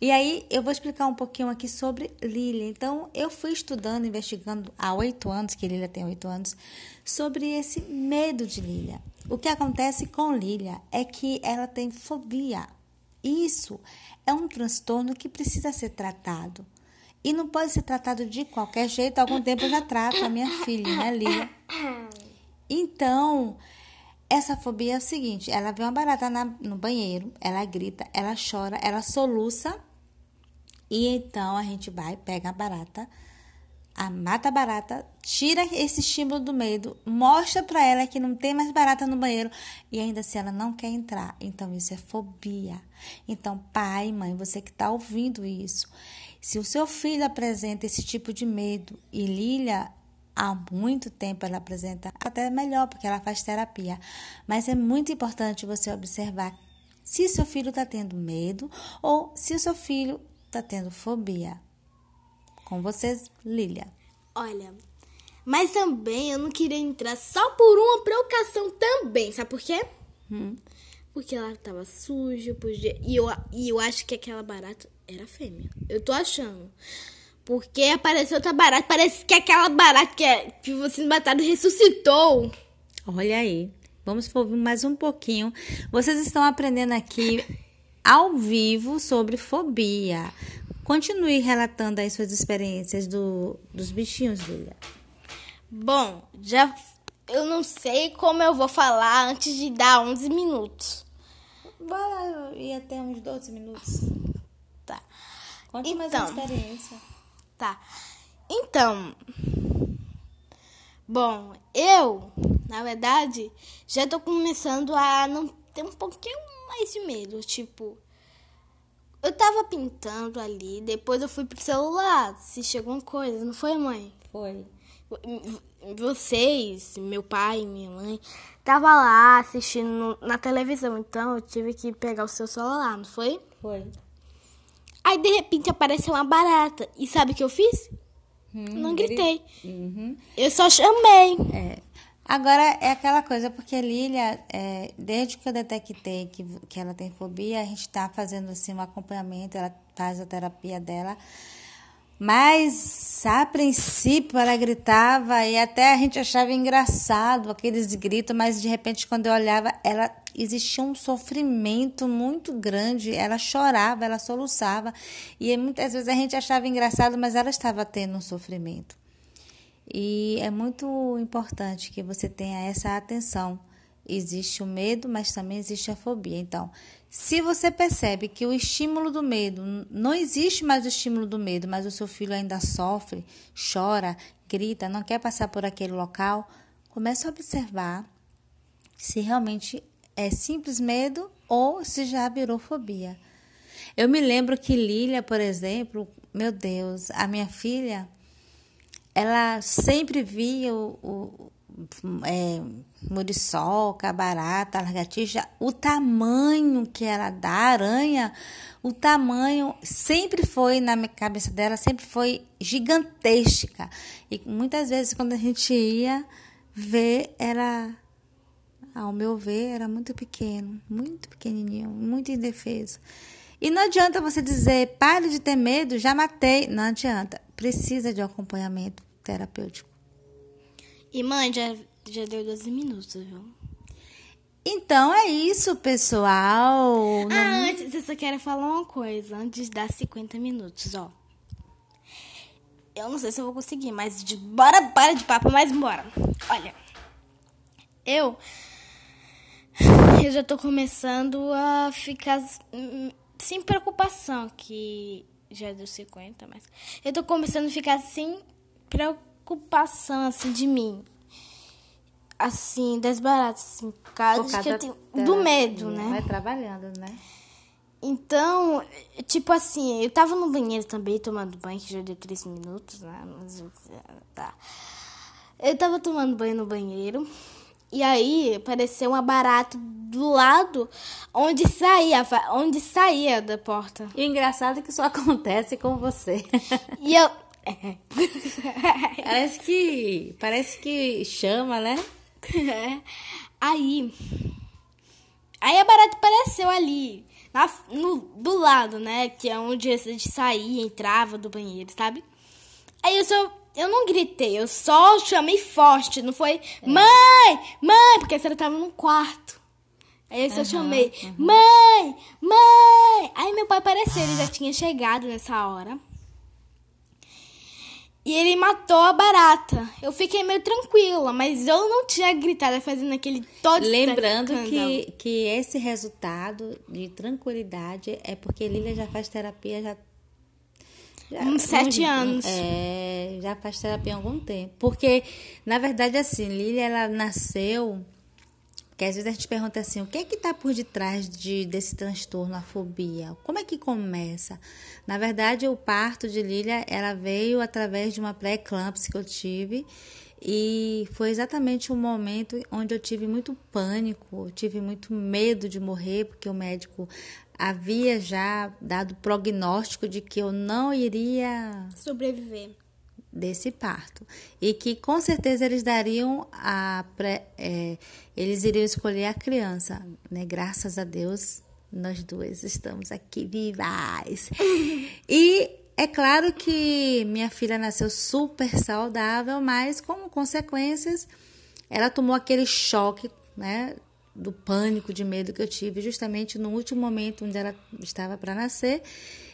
E aí eu vou explicar um pouquinho aqui sobre Lilia. Então eu fui estudando, investigando há oito anos, que Lilia tem oito anos, sobre esse medo de Lilia. O que acontece com Lilia é que ela tem fobia. Isso é um transtorno que precisa ser tratado. E não pode ser tratado de qualquer jeito. Há algum tempo eu já trato a minha filha, né, Lilia? Então, essa fobia é o seguinte: ela vê uma barata na, no banheiro, ela grita, ela chora, ela soluça. E então a gente vai, pega a barata, a mata barata, tira esse estímulo do medo, mostra para ela que não tem mais barata no banheiro e ainda assim ela não quer entrar. Então isso é fobia. Então, pai, mãe, você que está ouvindo isso, se o seu filho apresenta esse tipo de medo e Lilia há muito tempo ela apresenta até melhor porque ela faz terapia, mas é muito importante você observar se seu filho está tendo medo ou se o seu filho está tendo fobia. Com vocês, Lilia. Olha, mas também eu não queria entrar só por uma provocação também, sabe por quê? Hum. Porque ela tava suja, podia... e, eu, e eu acho que aquela barata era fêmea. Eu tô achando. Porque apareceu outra barata, parece que aquela barata que, é, que vocês mataram ressuscitou. Olha aí. Vamos ouvir mais um pouquinho. Vocês estão aprendendo aqui ao vivo sobre fobia. Continue relatando aí suas experiências do, dos bichinhos, Julia. Bom, já eu não sei como eu vou falar antes de dar 11 minutos. Bora ir até uns 12 minutos. Tá. Conte então, mais uma experiência. Tá. Então, bom, eu, na verdade, já tô começando a não ter um pouquinho mais de medo, tipo, eu tava pintando ali, depois eu fui pro celular, se chegou uma coisa, não foi, mãe? Foi. Vocês, meu pai, minha mãe, tava lá assistindo na televisão, então eu tive que pegar o seu celular, não foi? Foi. Aí de repente apareceu uma barata. E sabe o que eu fiz? Hum, não gritei. Uhum. Eu só chamei. É. Agora é aquela coisa, porque Lilia, é, desde que eu detectei que, que ela tem fobia, a gente está fazendo assim um acompanhamento, ela faz a terapia dela. Mas a princípio ela gritava e até a gente achava engraçado aqueles gritos, mas de repente quando eu olhava, ela existia um sofrimento muito grande, ela chorava, ela soluçava e muitas vezes a gente achava engraçado, mas ela estava tendo um sofrimento. E é muito importante que você tenha essa atenção. Existe o medo, mas também existe a fobia. Então, se você percebe que o estímulo do medo, não existe mais o estímulo do medo, mas o seu filho ainda sofre, chora, grita, não quer passar por aquele local, comece a observar se realmente é simples medo ou se já virou fobia. Eu me lembro que Lilia, por exemplo, meu Deus, a minha filha, ela sempre via o, o é, muriçoca, barata, lagartixa, o tamanho que ela dá, aranha, o tamanho sempre foi na cabeça dela, sempre foi gigantesca. E muitas vezes quando a gente ia ver, era, ao meu ver, era muito pequeno, muito pequenininho, muito indefeso. E não adianta você dizer, pare de ter medo, já matei. Não adianta. Precisa de um acompanhamento terapêutico. E mãe, já, já deu 12 minutos, viu? Então é isso, pessoal. Não- Ah, antes, eu só quero falar uma coisa, antes de dar 50 minutos, ó. Eu não sei se eu vou conseguir, mas de, bora, para de papo, mas bora. Olha, eu, eu já tô começando a ficar hum, sem preocupação, que já deu 50, mas eu tô começando a ficar sem preocupação, assim, de mim. Assim, das baratas, assim, por causa Por de causa que eu tenho, da do medo, né? Vai trabalhando, né? Então, tipo assim, eu tava no banheiro também tomando banho, que já deu três minutos, né? Mas, eu- tá. Eu tava tomando banho no banheiro. E aí apareceu uma barata do lado onde saía, onde saía da porta. E o engraçado é que isso acontece com você. E eu. Parece que. Parece que chama, né? aí. Aí a barata apareceu ali. Na, no, do lado, né? Que é onde a gente saía, entrava do banheiro, sabe? Aí eu só. Eu não gritei, eu só chamei forte. Não foi mãe, mãe, porque a senhora tava no quarto. Aí eu só chamei, mãe, mãe. Aí meu pai apareceu, ele já tinha chegado nessa hora. E ele matou a barata. Eu fiquei meio tranquila, mas eu não tinha gritado fazendo aquele todo Lembrando que, que esse resultado de tranquilidade é porque Lilia já faz terapia já Já- Uns sete anos. É, já faz terapia há algum tempo. Porque, na verdade, assim, Lília, ela nasceu. Às vezes a gente pergunta assim: o que é que está por detrás de, desse transtorno, a fobia? Como é que começa? Na verdade, o parto de Lília, ela veio através de uma pré-eclâmpsia que eu tive. E foi exatamente um momento onde eu tive muito pânico, tive muito medo de morrer, porque o médico havia já dado prognóstico de que eu não iria Sobreviver. Desse parto e que com certeza eles dariam a pré, é, eles iriam escolher a criança, né? Graças a Deus nós duas estamos aqui vivas. E é claro que minha filha nasceu super saudável, mas como consequências ela tomou aquele choque, né? Do pânico, de medo que eu tive justamente no último momento onde ela estava para nascer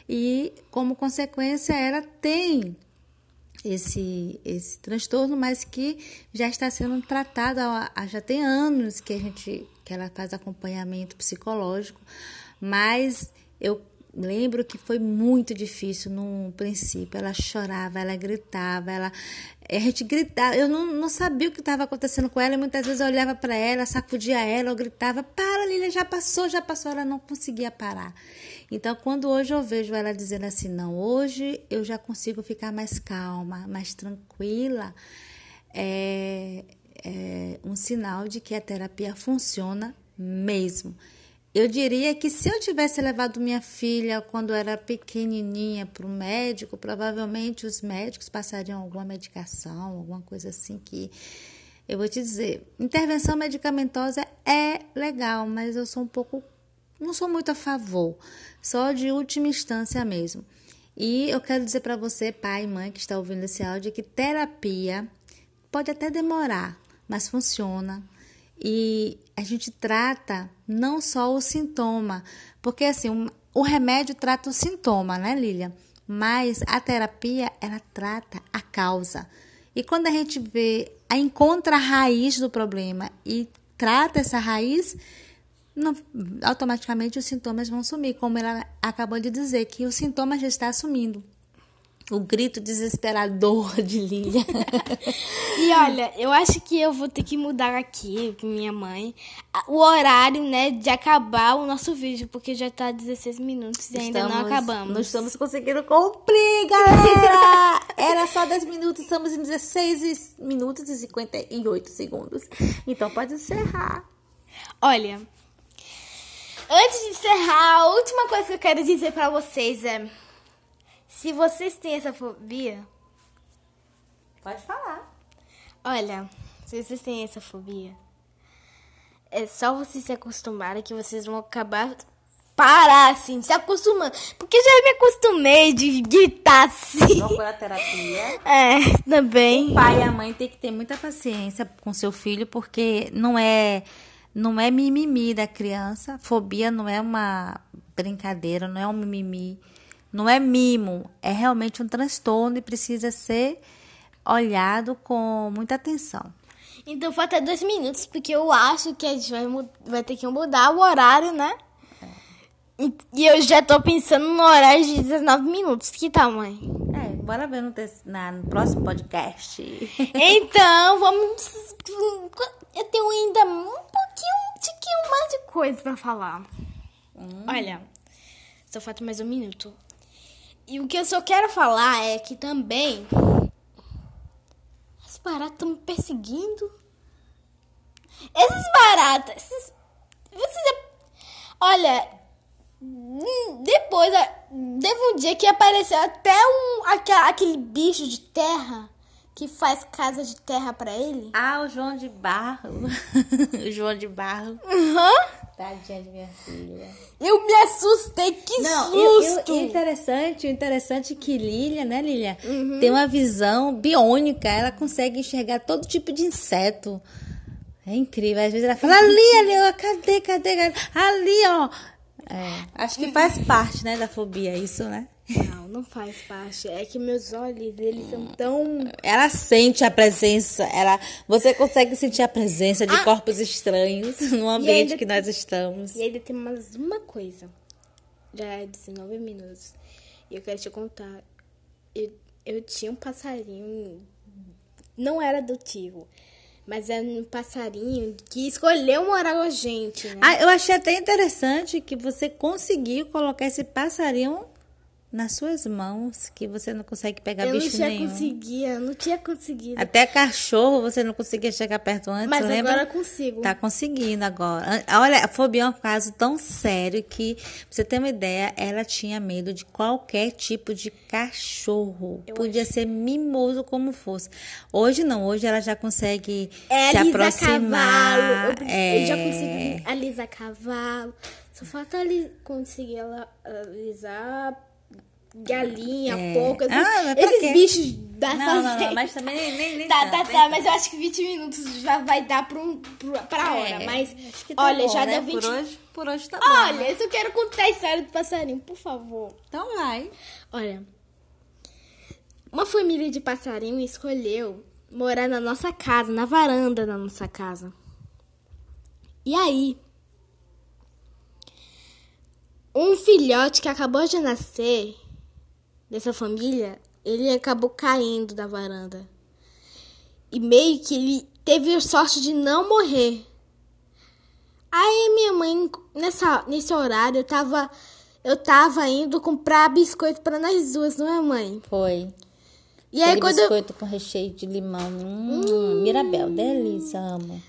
e como consequência ela tem esse, esse transtorno, mas que já está sendo tratado há, já tem anos que a gente que ela faz acompanhamento psicológico, mas eu lembro que foi muito difícil no princípio. Ela chorava, ela gritava, ela a gente gritava, eu não, não sabia o que estava acontecendo com ela, e muitas vezes eu olhava para ela, sacudia ela, eu gritava, para Lília, já passou, já passou, ela não conseguia parar. Então, quando hoje eu vejo ela dizendo assim, não, hoje eu já consigo ficar mais calma, mais tranquila, é, é um sinal de que a terapia funciona mesmo. Eu diria que se eu tivesse levado minha filha quando era pequenininha para o médico, provavelmente os médicos passariam alguma medicação, alguma coisa assim que eu vou te dizer, intervenção medicamentosa é legal, mas eu sou um pouco não sou muito a favor, só de última instância mesmo. E eu quero dizer para você, pai e mãe que está ouvindo esse áudio, que terapia pode até demorar, mas funciona. E a gente trata não só o sintoma, porque assim, o remédio trata o sintoma, né, Lília? Mas a terapia, ela trata a causa. E quando a gente vê, a encontra a raiz do problema e trata essa raiz, não- automaticamente os sintomas vão sumir, como ela acabou de dizer, que o sintoma já está sumindo. O grito desesperador de Lília. E olha, eu acho que eu vou ter que mudar aqui, com minha mãe, o horário, né, de acabar o nosso vídeo, porque já tá 16 minutos e ainda não Estamos- acabamos. Não estamos conseguindo cumprir, galera! Era só 10 minutos, estamos em 16 e- minutos e 58 segundos. Então pode encerrar. Olha, antes de encerrar, a última coisa que eu quero dizer pra vocês é: se vocês têm essa fobia, Pode falar. olha, se vocês têm essa fobia, é só vocês se acostumarem que vocês vão acabar parar assim, se acostumando. Porque já me acostumei de gritar assim. Procura terapia. É, também. O pai e a mãe tem que ter muita paciência com seu filho, porque não é não é mimimi da criança. Fobia não é uma brincadeira, não é um mimimi, não é mimo, é realmente um transtorno e precisa ser olhado com muita atenção. Então falta dois minutos, porque eu acho que a gente vai, vai ter que mudar o horário, né? E, e eu já tô pensando no horário de 19 minutos. Que tal, mãe? É, bora ver no, na- no próximo podcast. Então, vamos. Eu tenho ainda um pouquinho, um tiquinho mais de coisa pra falar. Olha, só falta mais um minuto. E o que eu só quero falar é que também. Esses baratas estão me perseguindo. Esses baratas. Esses, vocês. Olha. hum, Depois, ah, teve um dia que apareceu até um, aquele bicho de terra que faz casa de terra pra ele. Ah, o João de Barro. o João de Barro. Aham. Tadinha de minha filha. Eu me assustei, que Não, eu, eu, susto! e interessante, o interessante é que Lilia, né, Lilia, tem uma visão biônica, ela consegue enxergar todo tipo de inseto. É incrível. Às vezes ela fala, ali, ali, ó, cadê, cadê, cadê? Ali, ó. É, acho que faz parte, né, da fobia, isso, né? Não, não faz parte. É que meus olhos, eles são tão... Ela sente a presença, ela, você consegue sentir a presença de Ah. corpos estranhos no ambiente que nós estamos. E ainda tem mais uma coisa. Já é 19 minutos. E eu quero te contar eu, eu tinha um passarinho. Não era adotivo. Mas era um passarinho que escolheu morar com a gente, né? Ah, eu achei até interessante que você conseguiu colocar esse passarinho nas suas mãos, que você não consegue pegar eu não bicho tinha nenhum. conseguido, não tinha conseguido. Até cachorro você não conseguia chegar perto antes, Mas lembra? agora eu consigo. Tá conseguindo agora. Olha, a fobia é um caso tão sério que, pra você ter uma ideia, ela tinha medo de qualquer tipo de cachorro. Podia ser mimoso como fosse. Hoje não, hoje ela já consegue É, se aproximar. cavalo. Eu, é... eu já consegui alisar cavalo. Só falta ali conseguir ela alisar galinha, porco. Esses, Ah, mas esses quê? bichos da Não, não, fazenda. não, mas também nem, nem, nem Tá, tá, nem tá, mas eu acho que 20 minutos já vai dar pra, um, pra, pra hora. É, mas, acho que tá olha, bom, já né? deu 20 Por hoje, por hoje tá bom. né? Olha, eu só quero contar a história do passarinho, por favor. Então vai. Olha, uma família de passarinho escolheu morar na nossa casa, na varanda da nossa casa. E aí, um filhote que acabou de nascer dessa família, ele acabou caindo da varanda. E meio que ele teve a sorte de não morrer. Aí minha mãe, nessa, nesse horário, eu tava, eu tava indo comprar biscoito para nós duas, não é, mãe? Foi. E aí Aquele quando eu, biscoito com recheio de limão. Hum, Mirabel, delícia, amo.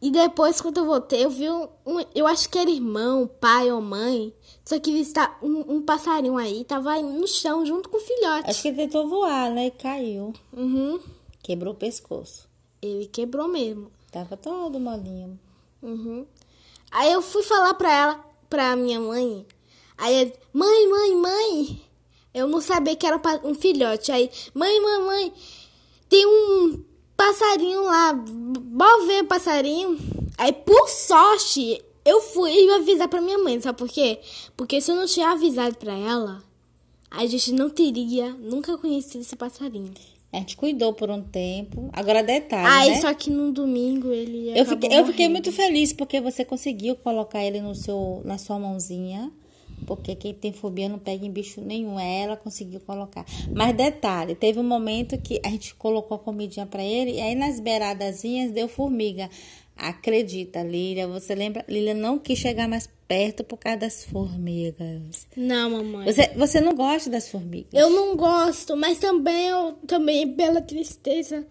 E depois, quando eu voltei, eu vi um, um- Eu acho que era irmão, pai ou mãe. Só que está um, um passarinho aí tava no chão junto com o filhote. Acho que ele tentou voar, né? E caiu. Uhum. Quebrou o pescoço. Ele quebrou mesmo. Tava todo molinho. Uhum. Aí eu fui falar pra ela, pra minha mãe. Aí eu, mãe, mãe, mãe. Eu não sabia que era um filhote. Aí, mãe, mãe, mãe, tem um passarinho lá. Bora ver o passarinho. Aí, por sorte, eu fui avisar pra minha mãe. Sabe por quê? Porque se eu não tinha avisado pra ela, a gente não teria nunca conhecido esse passarinho. A gente cuidou por um tempo. Agora detalhe, Aí, né? só que no domingo ele Eu fiquei, eu fiquei muito feliz porque você conseguiu colocar ele no seu, na sua mãozinha. Porque quem tem fobia não pega em bicho nenhum. Ela conseguiu colocar. Mas detalhe, teve um momento que a gente colocou a comidinha pra ele e aí nas beiradazinhas deu formiga. Acredita, Lília, você lembra? Lília não quis chegar mais perto por causa das formigas. Não, mamãe. Você, você não gosta das formigas? Eu não gosto, mas também eu também pela tristeza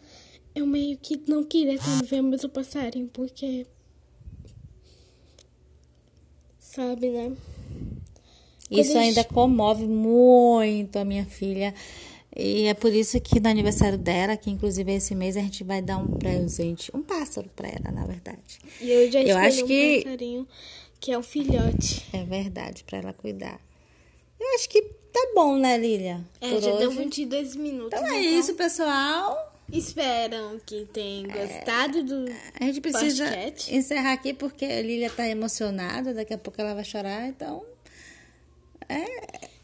eu meio que não queria tanto ver o passarinho, porque sabe, né? Isso Quando a ainda comove muito a minha filha. E é por isso que no aniversário dela, que inclusive esse mês, a gente vai dar um presente, um pássaro pra ela, na verdade. E eu já Eu acho um que- passarinho que é o filhote. É verdade, pra ela cuidar. Eu acho que tá bom, né, Lilia? É, Por já deu hoje. 22 minutos. Então é isso, pessoal. Esperam que tenham gostado do A gente precisa podcast. encerrar aqui porque a Lilia tá emocionada, daqui a pouco ela vai chorar, então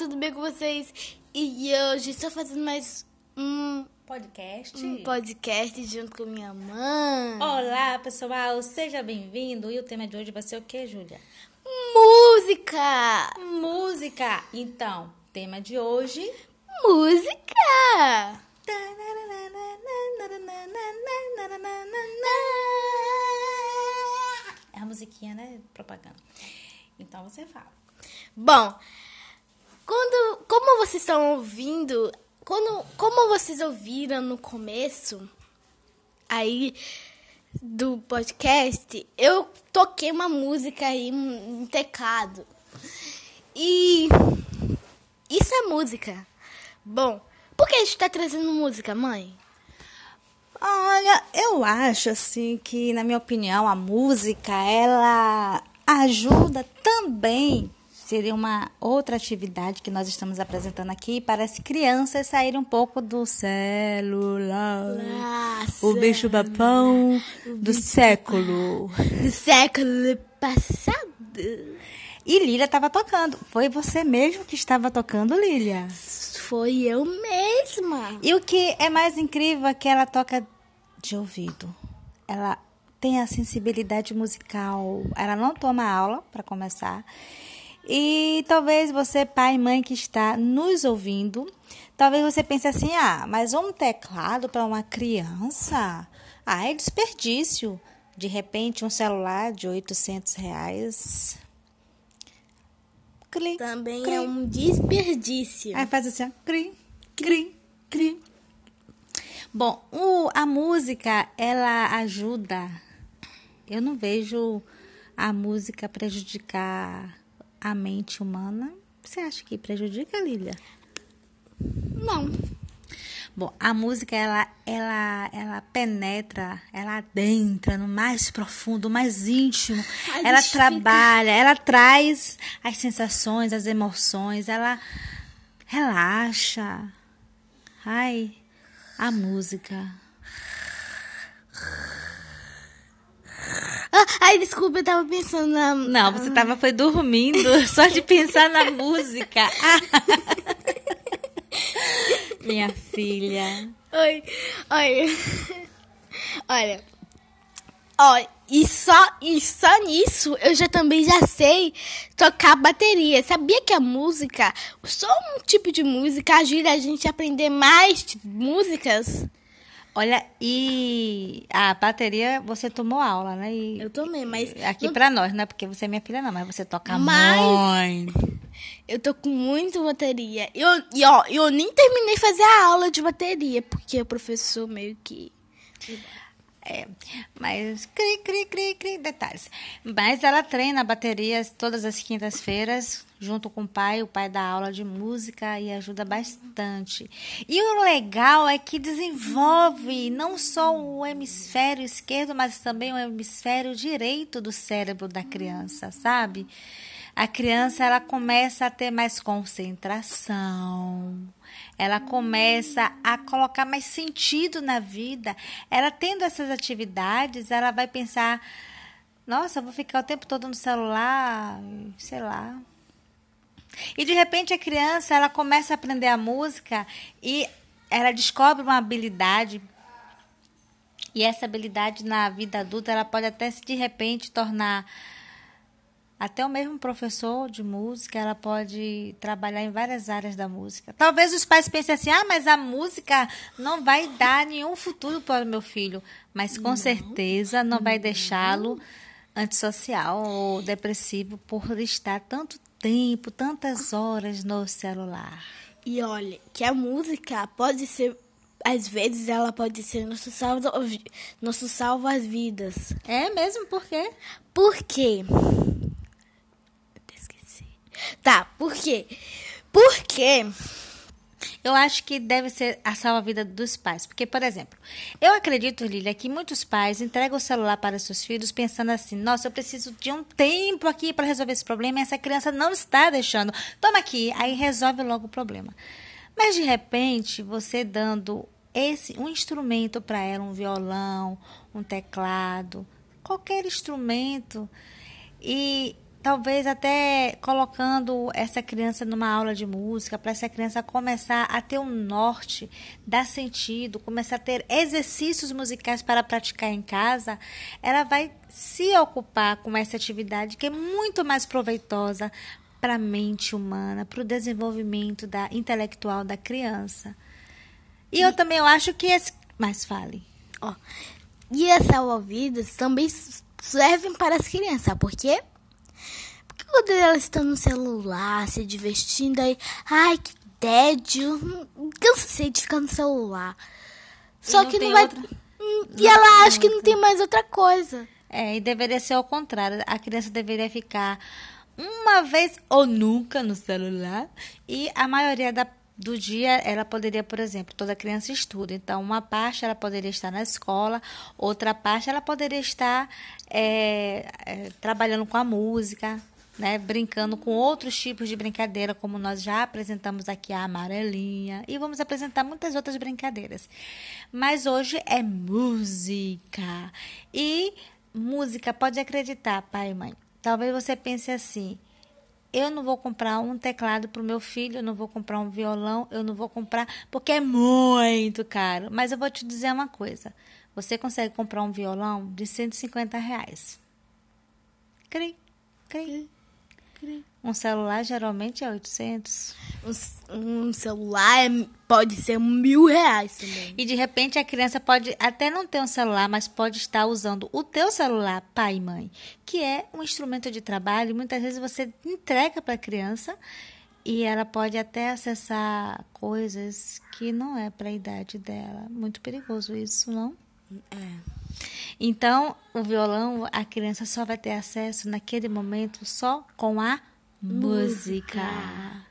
Tudo bem com vocês? E hoje estou fazendo mais um, Podcast. um podcast junto com minha mãe. Olá, pessoal, seja bem-vindo. E o tema de hoje vai ser o que, Júlia? Música! Música. Então, tema de hoje. Música! É a musiquinha, né? Propaganda. Então você fala. Bom, quando, como vocês estão ouvindo, quando, como vocês ouviram no começo aí do podcast, eu toquei uma música aí, um, teclado. E isso é música. Bom, por que a gente tá trazendo música, mãe? Olha, eu acho assim que, na minha opinião, a música ela ajuda também. Seria uma outra atividade que nós estamos apresentando aqui para as crianças saírem um pouco do celular. Nossa. O bicho papão do século. Do século passado. E Lília estava tocando. Foi você mesmo que estava tocando, Lília. Foi eu mesma. E o que é mais incrível é que ela toca de ouvido. Ela tem a sensibilidade musical. Ela não toma aula, para começar. E talvez você, pai e mãe que está nos ouvindo, talvez você pense assim: ah, mas um teclado para uma criança? Ah, é desperdício. De repente, um celular de 800 reais. Cli, Também cli. é um desperdício. Aí faz assim, ó. Cri, cri, cri. Bom, o, a música, ela ajuda. Eu não vejo a música prejudicar a mente humana. Você acha que prejudica, Lília? Não. Bom, a música ela, ela, ela penetra, ela adentra no mais profundo, mais íntimo. A ela gente fica- trabalha, ela traz as sensações, as emoções, ela relaxa. Ai, a música. Ah, ai, desculpa, eu tava pensando na. Não, você tava foi dormindo só de pensar na música. Minha filha. Oi, olha. Olha. Olha, e só, e só nisso eu já também já sei tocar bateria. Sabia que a música, só um tipo de música ajuda a gente a aprender mais músicas? Olha, e a bateria você tomou aula, né? E Eu tomei, mas aqui não- pra nós, não é porque você é minha filha, não, mas você toca Mas- muito. eu tô com muito bateria. Eu, e ó, eu nem terminei fazer a aula de bateria, porque o professor meio que. É, mas cri, cri, cri, cri, detalhes. Mas ela treina baterias todas as quintas-feiras, junto com o pai. O pai dá aula de música e ajuda bastante. E o legal é que desenvolve não só o hemisfério esquerdo, mas também o hemisfério direito do cérebro da criança, sabe? A criança ela começa a ter mais concentração. Ela começa a colocar mais sentido na vida. Ela tendo essas atividades, ela vai pensar: nossa, vou ficar o tempo todo no celular, sei lá. E de repente a criança ela começa a aprender a música e ela descobre uma habilidade. E essa habilidade na vida adulta ela pode até se de repente tornar até o mesmo professor de música, ela pode trabalhar em várias áreas da música. Talvez os pais pensem assim: ah, mas a música não vai dar nenhum futuro para o meu filho. Mas com certeza não vai deixá-lo antissocial ou depressivo por estar tanto tempo, tantas horas no celular. E olha, que a música pode ser. Às vezes ela pode ser nosso salva, nosso salva-vidas. É mesmo? Por quê? Por quê? Até esqueci. Tá, por quê? Porque Eu acho que deve ser a salva-vida dos pais. Porque, por exemplo, eu acredito, Lília, que muitos pais entregam o celular para seus filhos pensando assim: nossa, eu preciso de um tempo aqui para resolver esse problema e essa criança não está deixando. Toma aqui, aí resolve logo o problema. Mas, de repente, você dando esse um instrumento para ela, um violão, um teclado, qualquer instrumento, e talvez até colocando essa criança numa aula de música, para essa criança começar a ter um norte, dar sentido, começar a ter exercícios musicais para praticar em casa, ela vai se ocupar com essa atividade que é muito mais proveitosa para a mente humana, para o desenvolvimento da intelectual da criança. E eu também eu acho que esse mais fale. Ó, e as salva-vidas também servem para as crianças? Porque quando elas estão no celular, se divertindo, aí, ai, que tédio, hum, cansei de ficar no celular. Só não que não vai. outra- Hum, E ela acha que não tem mais outra coisa. É, e deveria ser ao contrário. A criança deveria ficar uma vez ou nunca no celular. E a maioria da- do dia ela poderia, por exemplo, toda criança estuda, então uma parte ela poderia estar na escola, outra parte ela poderia estar é, é, trabalhando com a música, né, brincando com outros tipos de brincadeira, como nós já apresentamos aqui a amarelinha, e vamos apresentar muitas outras brincadeiras. Mas hoje é música. E música, pode acreditar, pai e mãe. Talvez você pense assim: eu não vou comprar um teclado para o meu filho, eu não vou comprar um violão, eu não vou comprar porque é muito caro. Mas eu vou te dizer uma coisa: você consegue comprar um violão de 150 reais. Cri, cri. Um celular geralmente é 800. Um, um celular é, pode ser mil reais também. E de repente a criança pode até não ter um celular, mas pode estar usando o teu celular, pai e mãe, que é um instrumento de trabalho. Muitas vezes você entrega para a criança e ela pode até acessar coisas que não é para a idade dela. Muito perigoso isso, não? É. Então, o violão, a criança só vai ter acesso naquele momento só com a música. música.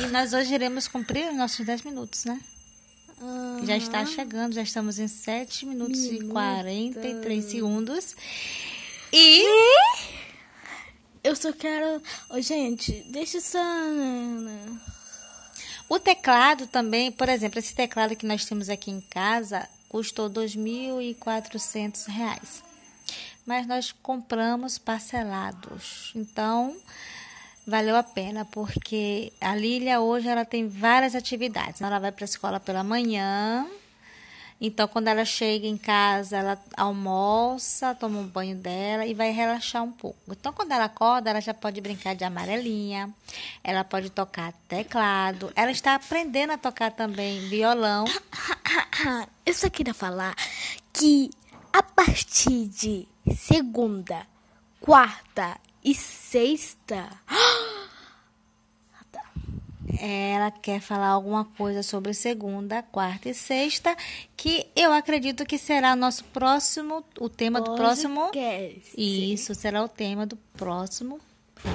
E nós hoje iremos cumprir os nossos 10 minutos, né? Uhum. Já está chegando, já estamos em 7 minutos Minuto. e 43 segundos. E. Eu só quero. Oh, gente, deixa essa. O teclado também, por exemplo, esse teclado que nós temos aqui em casa custou R$ 2.400. Mas nós compramos parcelados. Então, valeu a pena, porque a Lília hoje ela tem várias atividades. Ela vai para a escola pela manhã, então, quando ela chega em casa, ela almoça, toma um banho dela e vai relaxar um pouco. Então, quando ela acorda, ela já pode brincar de amarelinha, ela pode tocar teclado, ela está aprendendo a tocar também violão. Eu só queria falar que a partir de segunda, quarta e sexta. ela quer falar alguma coisa sobre segunda, quarta e sexta, que eu acredito que será o nosso próximo, o tema do próximo. Isso será o tema do próximo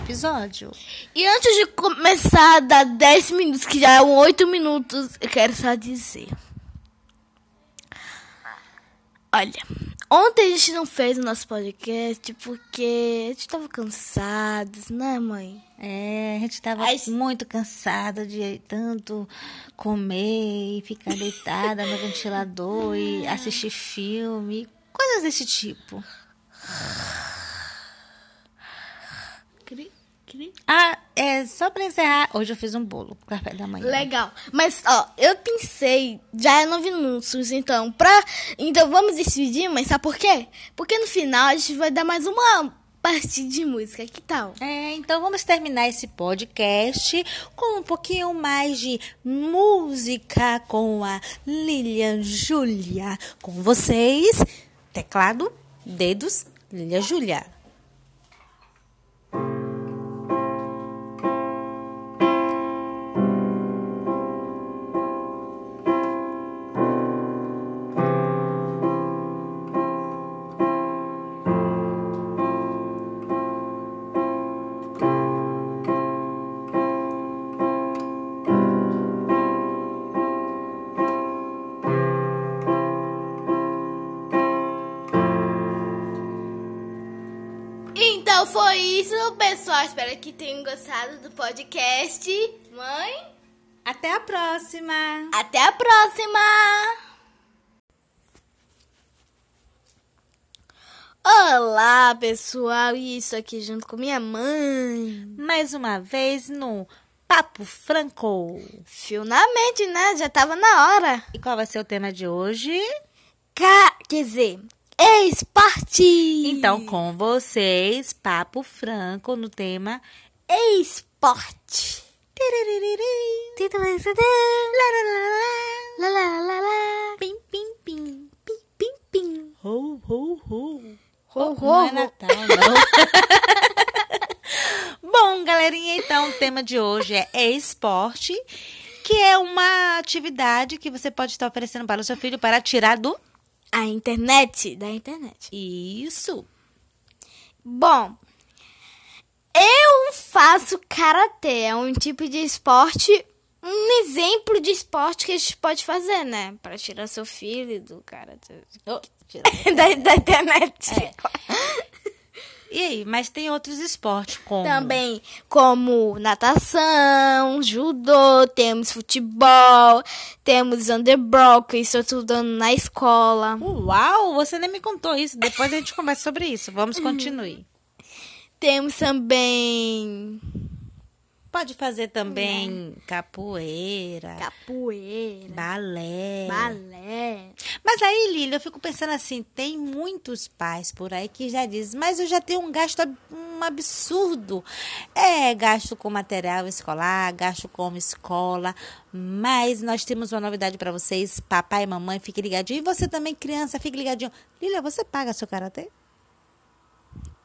episódio. E antes de começar a dar 10 minutos, que já é 8 minutos, eu quero só dizer. Olha, ontem a gente não fez o nosso podcast porque a gente tava cansados, né, mãe? É, a gente tava muito cansada de tanto comer e ficar deitada no ventilador e assistir filme, coisas desse tipo. Ah, é só pra encerrar. Hoje eu fiz um bolo, café da manhã. Legal. Mas, ó, eu pensei, já é nove minutos, então, pra. Então vamos despedir, mas sabe por quê? Porque no final a gente vai dar mais uma parte de música, que tal? É, então vamos terminar esse podcast com um pouquinho mais de música com a Lilian Júlia. Com vocês, teclado, dedos, Lilian Júlia. Pessoal. Espero que tenham gostado do podcast. Mãe? Até a próxima. Até a próxima. Olá, pessoal. Isso aqui junto com minha mãe. Mais uma vez no Papo Franco. Finalmente, né? Já tava na hora. E qual vai ser o tema de hoje? Ca... Quer dizer, Esporte! Então, com vocês, Papo Franco no tema Esporte. Pim, pim, pim. Pim, pim, pim. Ho, ho, ho. Ho, ho, não é Natal, não. Bom, galerinha, então o tema de hoje é esporte, que é uma atividade que você pode estar oferecendo para o seu filho para tirar do a internet da internet. Isso. Bom, Eu faço karatê, é um tipo de esporte, um exemplo de esporte que a gente pode fazer, né? Pra tirar seu filho do karatê. Oh, da, da internet. É. E aí, mas tem outros esportes como Também como natação, judô, temos futebol, temos underball, que estou estudando na escola. Uau, você nem me contou isso. Depois a gente conversa sobre isso. Vamos continue. Temos também Pode fazer também capoeira, capoeira, balé. balé. Mas aí, Lília, eu fico pensando assim, tem muitos pais por aí que já dizem, mas eu já tenho um gasto um absurdo. É, gasto com material escolar, gasto com escola, mas nós temos uma novidade para vocês, papai e mamãe, fique ligadinho. E você também, criança, fique ligadinho. Lília, você paga seu karatê?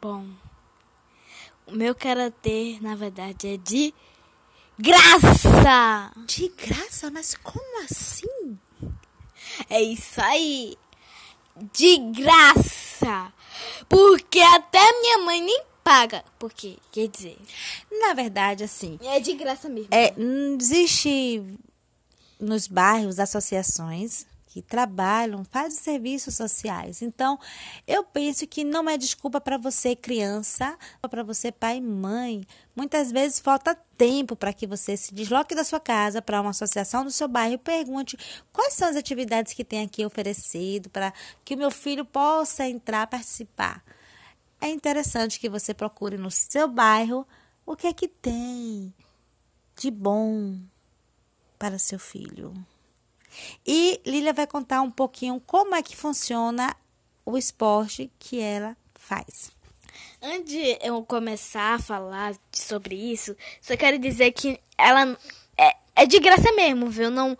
Bom, o meu karatê, na verdade, é de graça. De graça? Mas como assim? É isso aí. De graça. Porque até minha mãe nem paga. Porque, quer dizer, Na verdade, assim, é de graça mesmo. É, existe nos bairros associações que trabalham, fazem serviços sociais. Então, eu penso que não é desculpa para você criança, para você pai e mãe. Muitas vezes falta tempo para que você se desloque da sua casa para uma associação do seu bairro e pergunte quais são as atividades que tem aqui oferecido para que o meu filho possa entrar participar. É interessante que você procure no seu bairro o que é que tem de bom para seu filho. E Lília vai contar um pouquinho como é que funciona o esporte que ela faz. Antes de eu começar a falar sobre isso, só quero dizer que ela é, é de graça mesmo, viu? Não,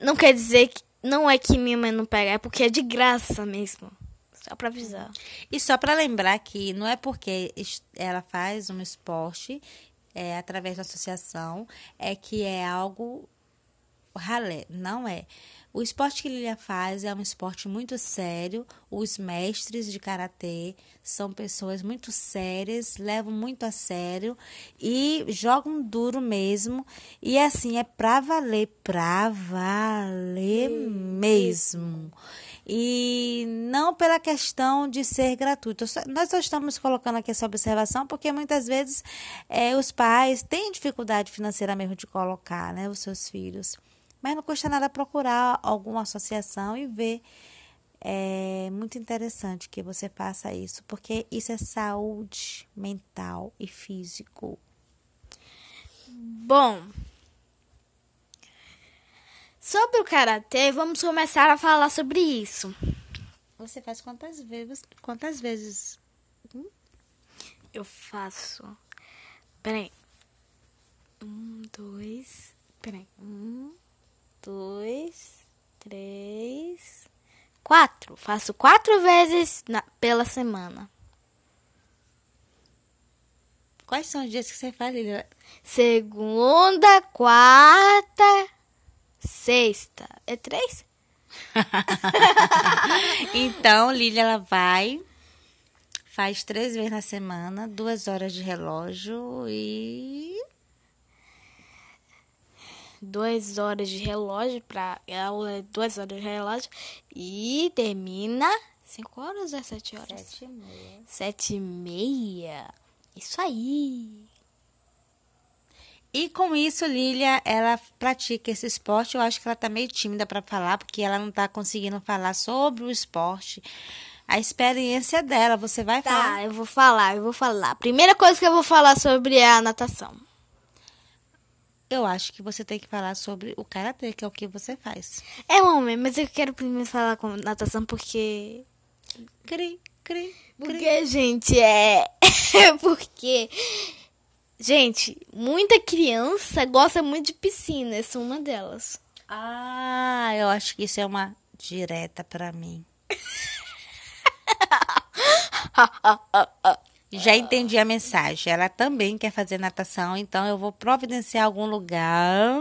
não quer dizer que não é que minha mãe não pega, é porque é de graça mesmo. Só pra avisar. E só para lembrar que não é porque ela faz um esporte é, através da associação, é que é algo ralé. Não é. O esporte que Lilia faz é um esporte muito sério. Os mestres de karatê são pessoas muito sérias, levam muito a sério e jogam duro mesmo. E assim, é pra valer, pra valer mesmo. E não pela questão de ser gratuito. Nós só estamos colocando aqui essa observação porque muitas vezes eh, os pais têm dificuldade financeira mesmo de colocar né, os seus filhos. Mas não custa nada procurar alguma associação e ver. É muito interessante que você faça isso, porque isso é saúde mental e físico. Bom, sobre o karatê, vamos começar a falar sobre isso. Você faz quantas vezes? Quantas vezes? Eu faço. Peraí. Um, dois. Peraí. Um, dois, três, quatro. Faço quatro vezes na- pela semana. Quais são os dias que você faz, Lilian? Segunda, quarta, sexta. É três? então, Lília, ela vai, faz três vezes na semana, duas horas de relógio e. Duas horas de relógio pra aula, é duas horas de relógio e termina cinco horas ou é sete horas? Sete e meia. Sete e meia. Isso aí. E com isso, Lília, ela pratica esse esporte. Eu acho que ela tá meio tímida para falar, porque ela não tá conseguindo falar sobre o esporte. A experiência dela, você vai falar? Tá, eu vou falar, eu vou falar. Primeira coisa que eu vou falar sobre é a natação. Eu acho que você tem que falar sobre o karatê, que é o que você faz. É homem, mas eu quero primeiro falar com natação porque. Cri, cri, cri. Porque, gente, é. porque. Gente, muita criança gosta muito de piscina. Eu sou uma delas. Ah, eu acho que isso é uma direta para mim. Já entendi a mensagem. Ela também quer fazer natação, então eu vou providenciar algum lugar.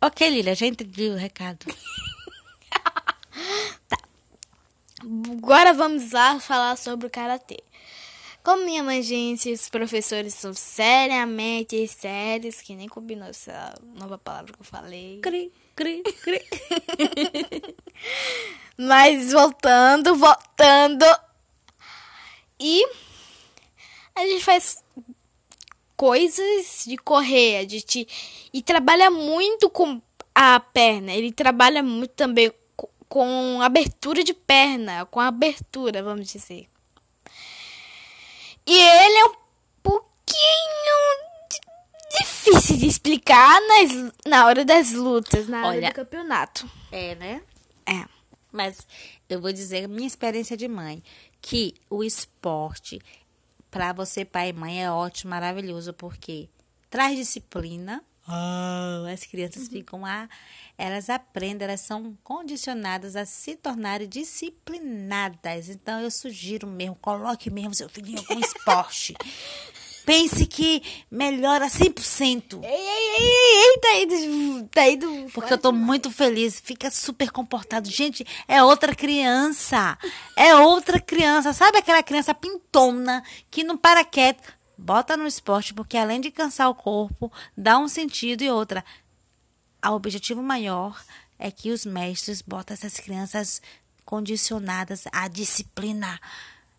Ok, Lilia, já entendi o recado. Agora vamos lá falar sobre o karatê. Como minha mãe disse, os professores são seriamente sérios, que nem combinou essa nova palavra que eu falei. Cri, cri, cri. Mas voltando, voltando. E a gente faz coisas de correr, a gente e trabalha muito com a perna. Ele trabalha muito também co- com abertura de perna, com abertura, vamos dizer. E ele é um pouquinho di- difícil de explicar nas, na hora das lutas, na hora Olha. do campeonato. É, né? É. Mas eu vou dizer a minha experiência de mãe, que o esporte para você pai e mãe é ótimo, maravilhoso, porque traz disciplina. Ah, as crianças ficam lá, elas aprendem, elas são condicionadas a se tornarem disciplinadas. Então eu sugiro mesmo, coloque mesmo seu filhinho com esporte. Pense que melhora 100%. Ei, ei, ei, ei, tá indo, tá indo. Porque eu tô muito feliz, fica super comportado. Gente, é outra criança. É outra criança. Sabe aquela criança pintona que não para quieto? Bota no esporte, porque além de cansar o corpo, dá um sentido e outra. O objetivo maior é que os mestres botam essas crianças condicionadas à disciplina.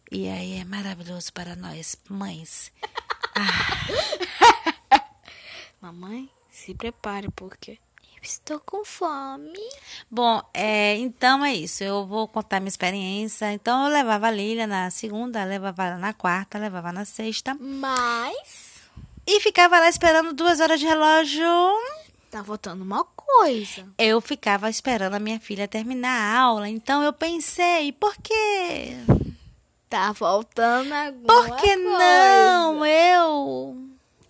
E aí é maravilhoso para nós, mães. Mamãe, se prepare, porque eu estou com fome. Bom, é, então é isso. Eu vou contar minha experiência. Então, eu levava a Lília na segunda, levava na quarta, levava na sexta. Mas E ficava lá esperando duas horas de relógio. tá faltando uma coisa. Eu ficava esperando a minha filha terminar a aula. Então, eu pensei, por quê? Tá faltando alguma Por que não eu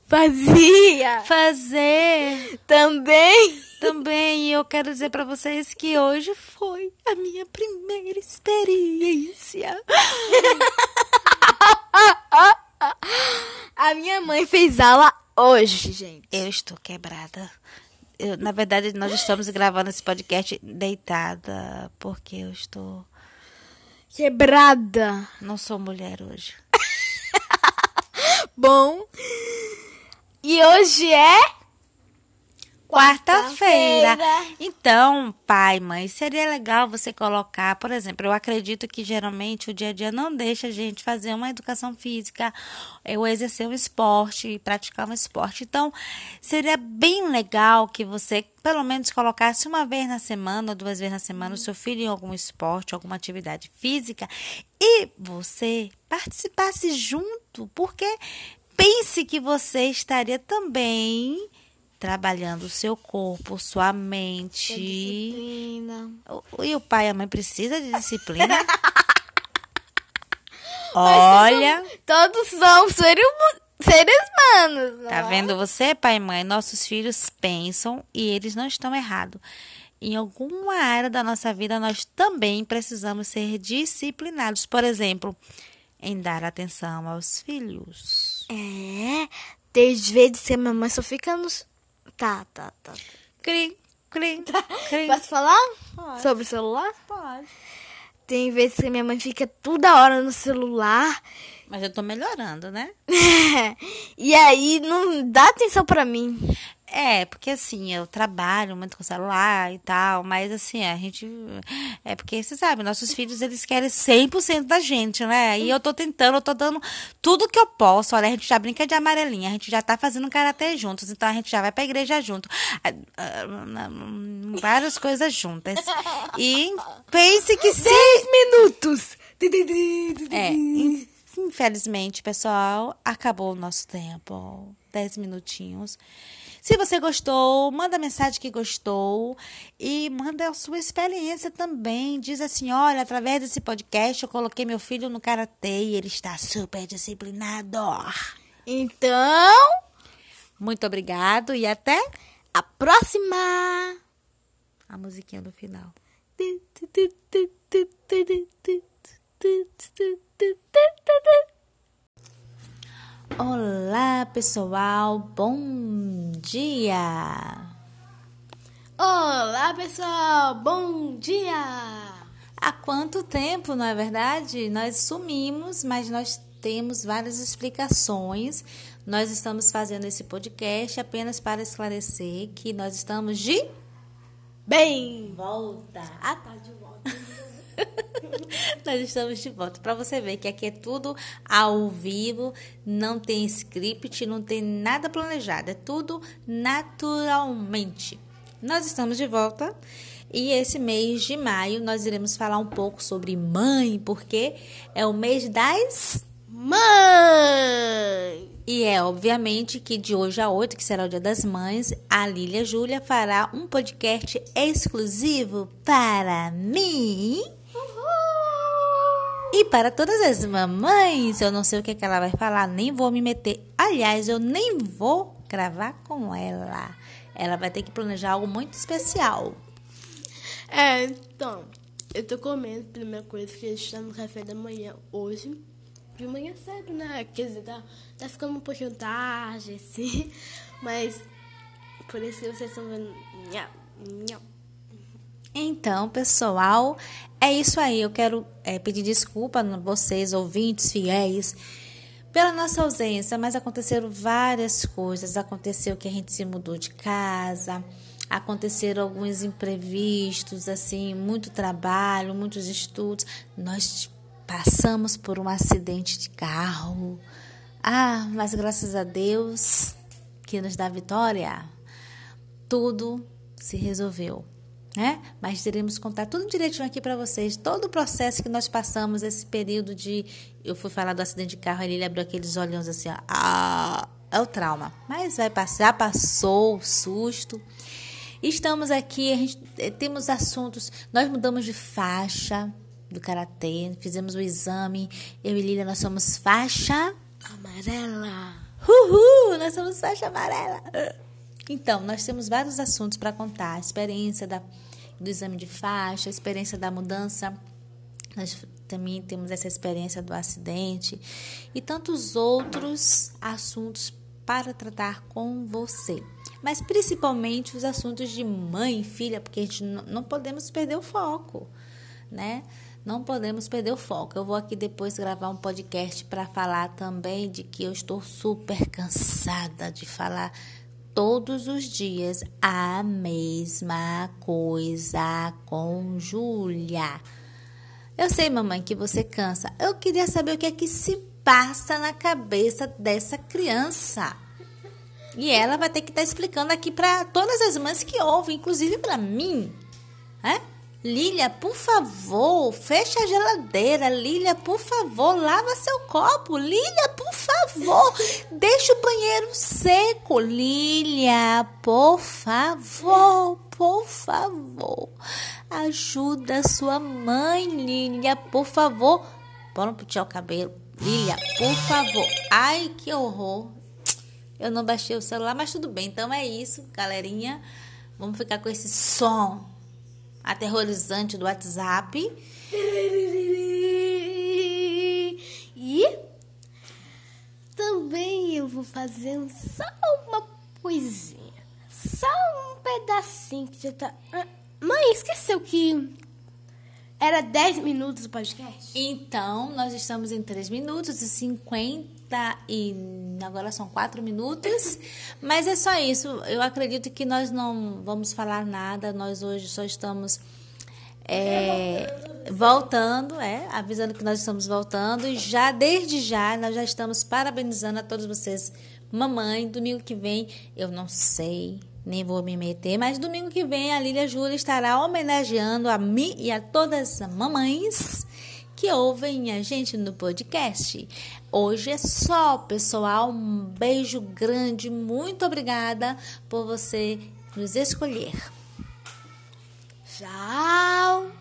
Fazia fazer também. também? Eu quero dizer para vocês que hoje foi a minha primeira experiência. A minha mãe fez aula hoje, gente. Eu estou quebrada. Eu, na verdade, nós estamos gravando esse podcast deitada, porque eu estou. Quebrada. Não sou mulher hoje. Bom. E hoje é Quarta-feira. Então, pai, mãe, seria legal você colocar, por exemplo, eu acredito que geralmente o dia a dia não deixa a gente fazer uma educação física, ou exercer um esporte, praticar um esporte. Então, seria bem legal que você, pelo menos, colocasse uma vez na semana ou duas vezes na semana o seu filho em algum esporte, alguma atividade física e você participasse junto, porque pense que você estaria também trabalhando o seu corpo, sua mente. disciplina. O- E o pai e a mãe precisa de disciplina. Olha, Todos são seres, humanos. não tá é? vendo você, pai e mãe? Nossos filhos pensam e eles não estão errados. Em alguma área da nossa vida, nós também precisamos ser disciplinados. Por exemplo, em dar atenção aos filhos. É, tem vezes que a mamãe só fica nos. Tá, tá, tá. Crim, crim, crim. Posso falar Pode. sobre o celular? Pode. Tem vezes que minha mãe fica toda hora no celular. Mas eu tô melhorando, né? e aí não dá atenção pra mim. É, porque assim, eu trabalho muito com celular e tal, mas assim, a gente. É porque, você sabe, nossos filhos, eles querem 100% da gente, né? E eu tô tentando, eu tô dando tudo que eu posso. Olha, a gente já brinca de amarelinha, a gente já tá fazendo karatê juntos, então a gente já vai pra igreja junto. Ah, ah, Várias coisas juntas. E pense que se. 10 minutos. É, in- infelizmente, pessoal, acabou o nosso tempo. 10 minutinhos. Se você gostou, manda mensagem que gostou e manda a sua experiência também. Diz assim: olha, através desse podcast eu coloquei meu filho no karatê e ele está super disciplinado. Então, Muito obrigado e até a próxima. a musiquinha do final. Olá, pessoal. Bom dia. Olá, pessoal. Bom dia. Há quanto tempo, não é verdade? Nós sumimos, mas nós temos várias explicações. Nós estamos fazendo esse podcast apenas para esclarecer que nós estamos de Bem. volta. Ah, tá, de volta. Nós estamos de volta para você ver que aqui é tudo ao vivo, não tem script, não tem nada planejado, é tudo naturalmente. Nós estamos de volta e esse mês de maio nós iremos falar um pouco sobre mãe, porque é o mês das Mãe! e é obviamente que de hoje a 8, que será o Dia das Mães, a Lília Júlia fará um podcast exclusivo para mim e para todas as mamães. Eu não sei o que, é que ela vai falar, nem vou me meter. Aliás, eu nem vou gravar com ela. Ela vai ter que planejar algo muito especial. É, então, eu tô comendo, primeira coisa, que a gente tá no café da manhã hoje. De manhã cedo, né? Quer dizer, tá, tá ficando um pouquinho tarde, assim. Mas, por isso que vocês estão vendo. Então, pessoal, é isso aí. Eu quero é, pedir desculpa a vocês, ouvintes fiéis, pela nossa ausência, mas aconteceram várias coisas. Aconteceu que a gente se mudou de casa, aconteceram alguns imprevistos, assim, muito trabalho, muitos estudos. Nós passamos por um acidente de carro. Ah, mas graças a Deus que nos dá vitória, tudo se resolveu né? Mas iremos contar tudo direitinho aqui para vocês, todo o processo que nós passamos, esse período de. Eu fui falar do acidente de carro, ele abriu aqueles olhos assim, ó, ah, é o trauma. Mas vai passar, passou o susto. Estamos aqui, gente, eh, temos assuntos, nós mudamos de faixa do karatê, fizemos o exame. Eu e Lília, nós somos faixa Amarela. Uhul, nós somos faixa amarela. Então, nós temos vários assuntos para contar. A experiência da, do exame de faixa, a experiência da mudança. Nós também temos essa experiência do acidente e tantos outros assuntos para tratar com você. Mas principalmente os assuntos de mãe e filha, porque a gente não, podemos perder o foco, né? Não podemos perder o foco. Eu vou aqui depois gravar um podcast para falar também de que eu estou super cansada de falar todos os dias a mesma coisa com Júlia. Eu sei, mamãe, que você cansa. Eu queria saber o que é que se passa na cabeça dessa criança. E ela vai ter que estar tá explicando aqui para todas as mães que ouvem, inclusive para mim. É? Lília, por favor, fecha a geladeira. Lília, por favor, lava seu copo. Lília, por favor, deixa o banheiro seco. Lília, por favor, por favor, ajuda sua mãe, Lília, por favor. Bora puxar o cabelo. Lília, por favor. Ai, que horror. Eu não baixei o celular, mas tudo bem. Então é isso, galerinha. Vamos ficar com esse som aterrorizante do WhatsApp. E também eu vou fazer só uma coisinha. Só um pedacinho que já tá. Mãe, esqueceu que era 10 minutos o podcast? Então, nós estamos em 3 minutos e 50 e agora são 4 minutos. Mas é só isso. Eu acredito que nós não vamos falar nada. Nós hoje só estamos é, voltando, é, avisando que nós estamos voltando. E já, desde já, nós já estamos parabenizando a todos vocês. Mamãe, domingo que vem, eu não sei nem vou me meter, mas domingo que vem a Lília Júlia estará homenageando a mim e a todas as mamães que ouvem a gente no podcast. Hoje é só, pessoal. Um beijo grande, muito obrigada por você nos escolher. Tchau!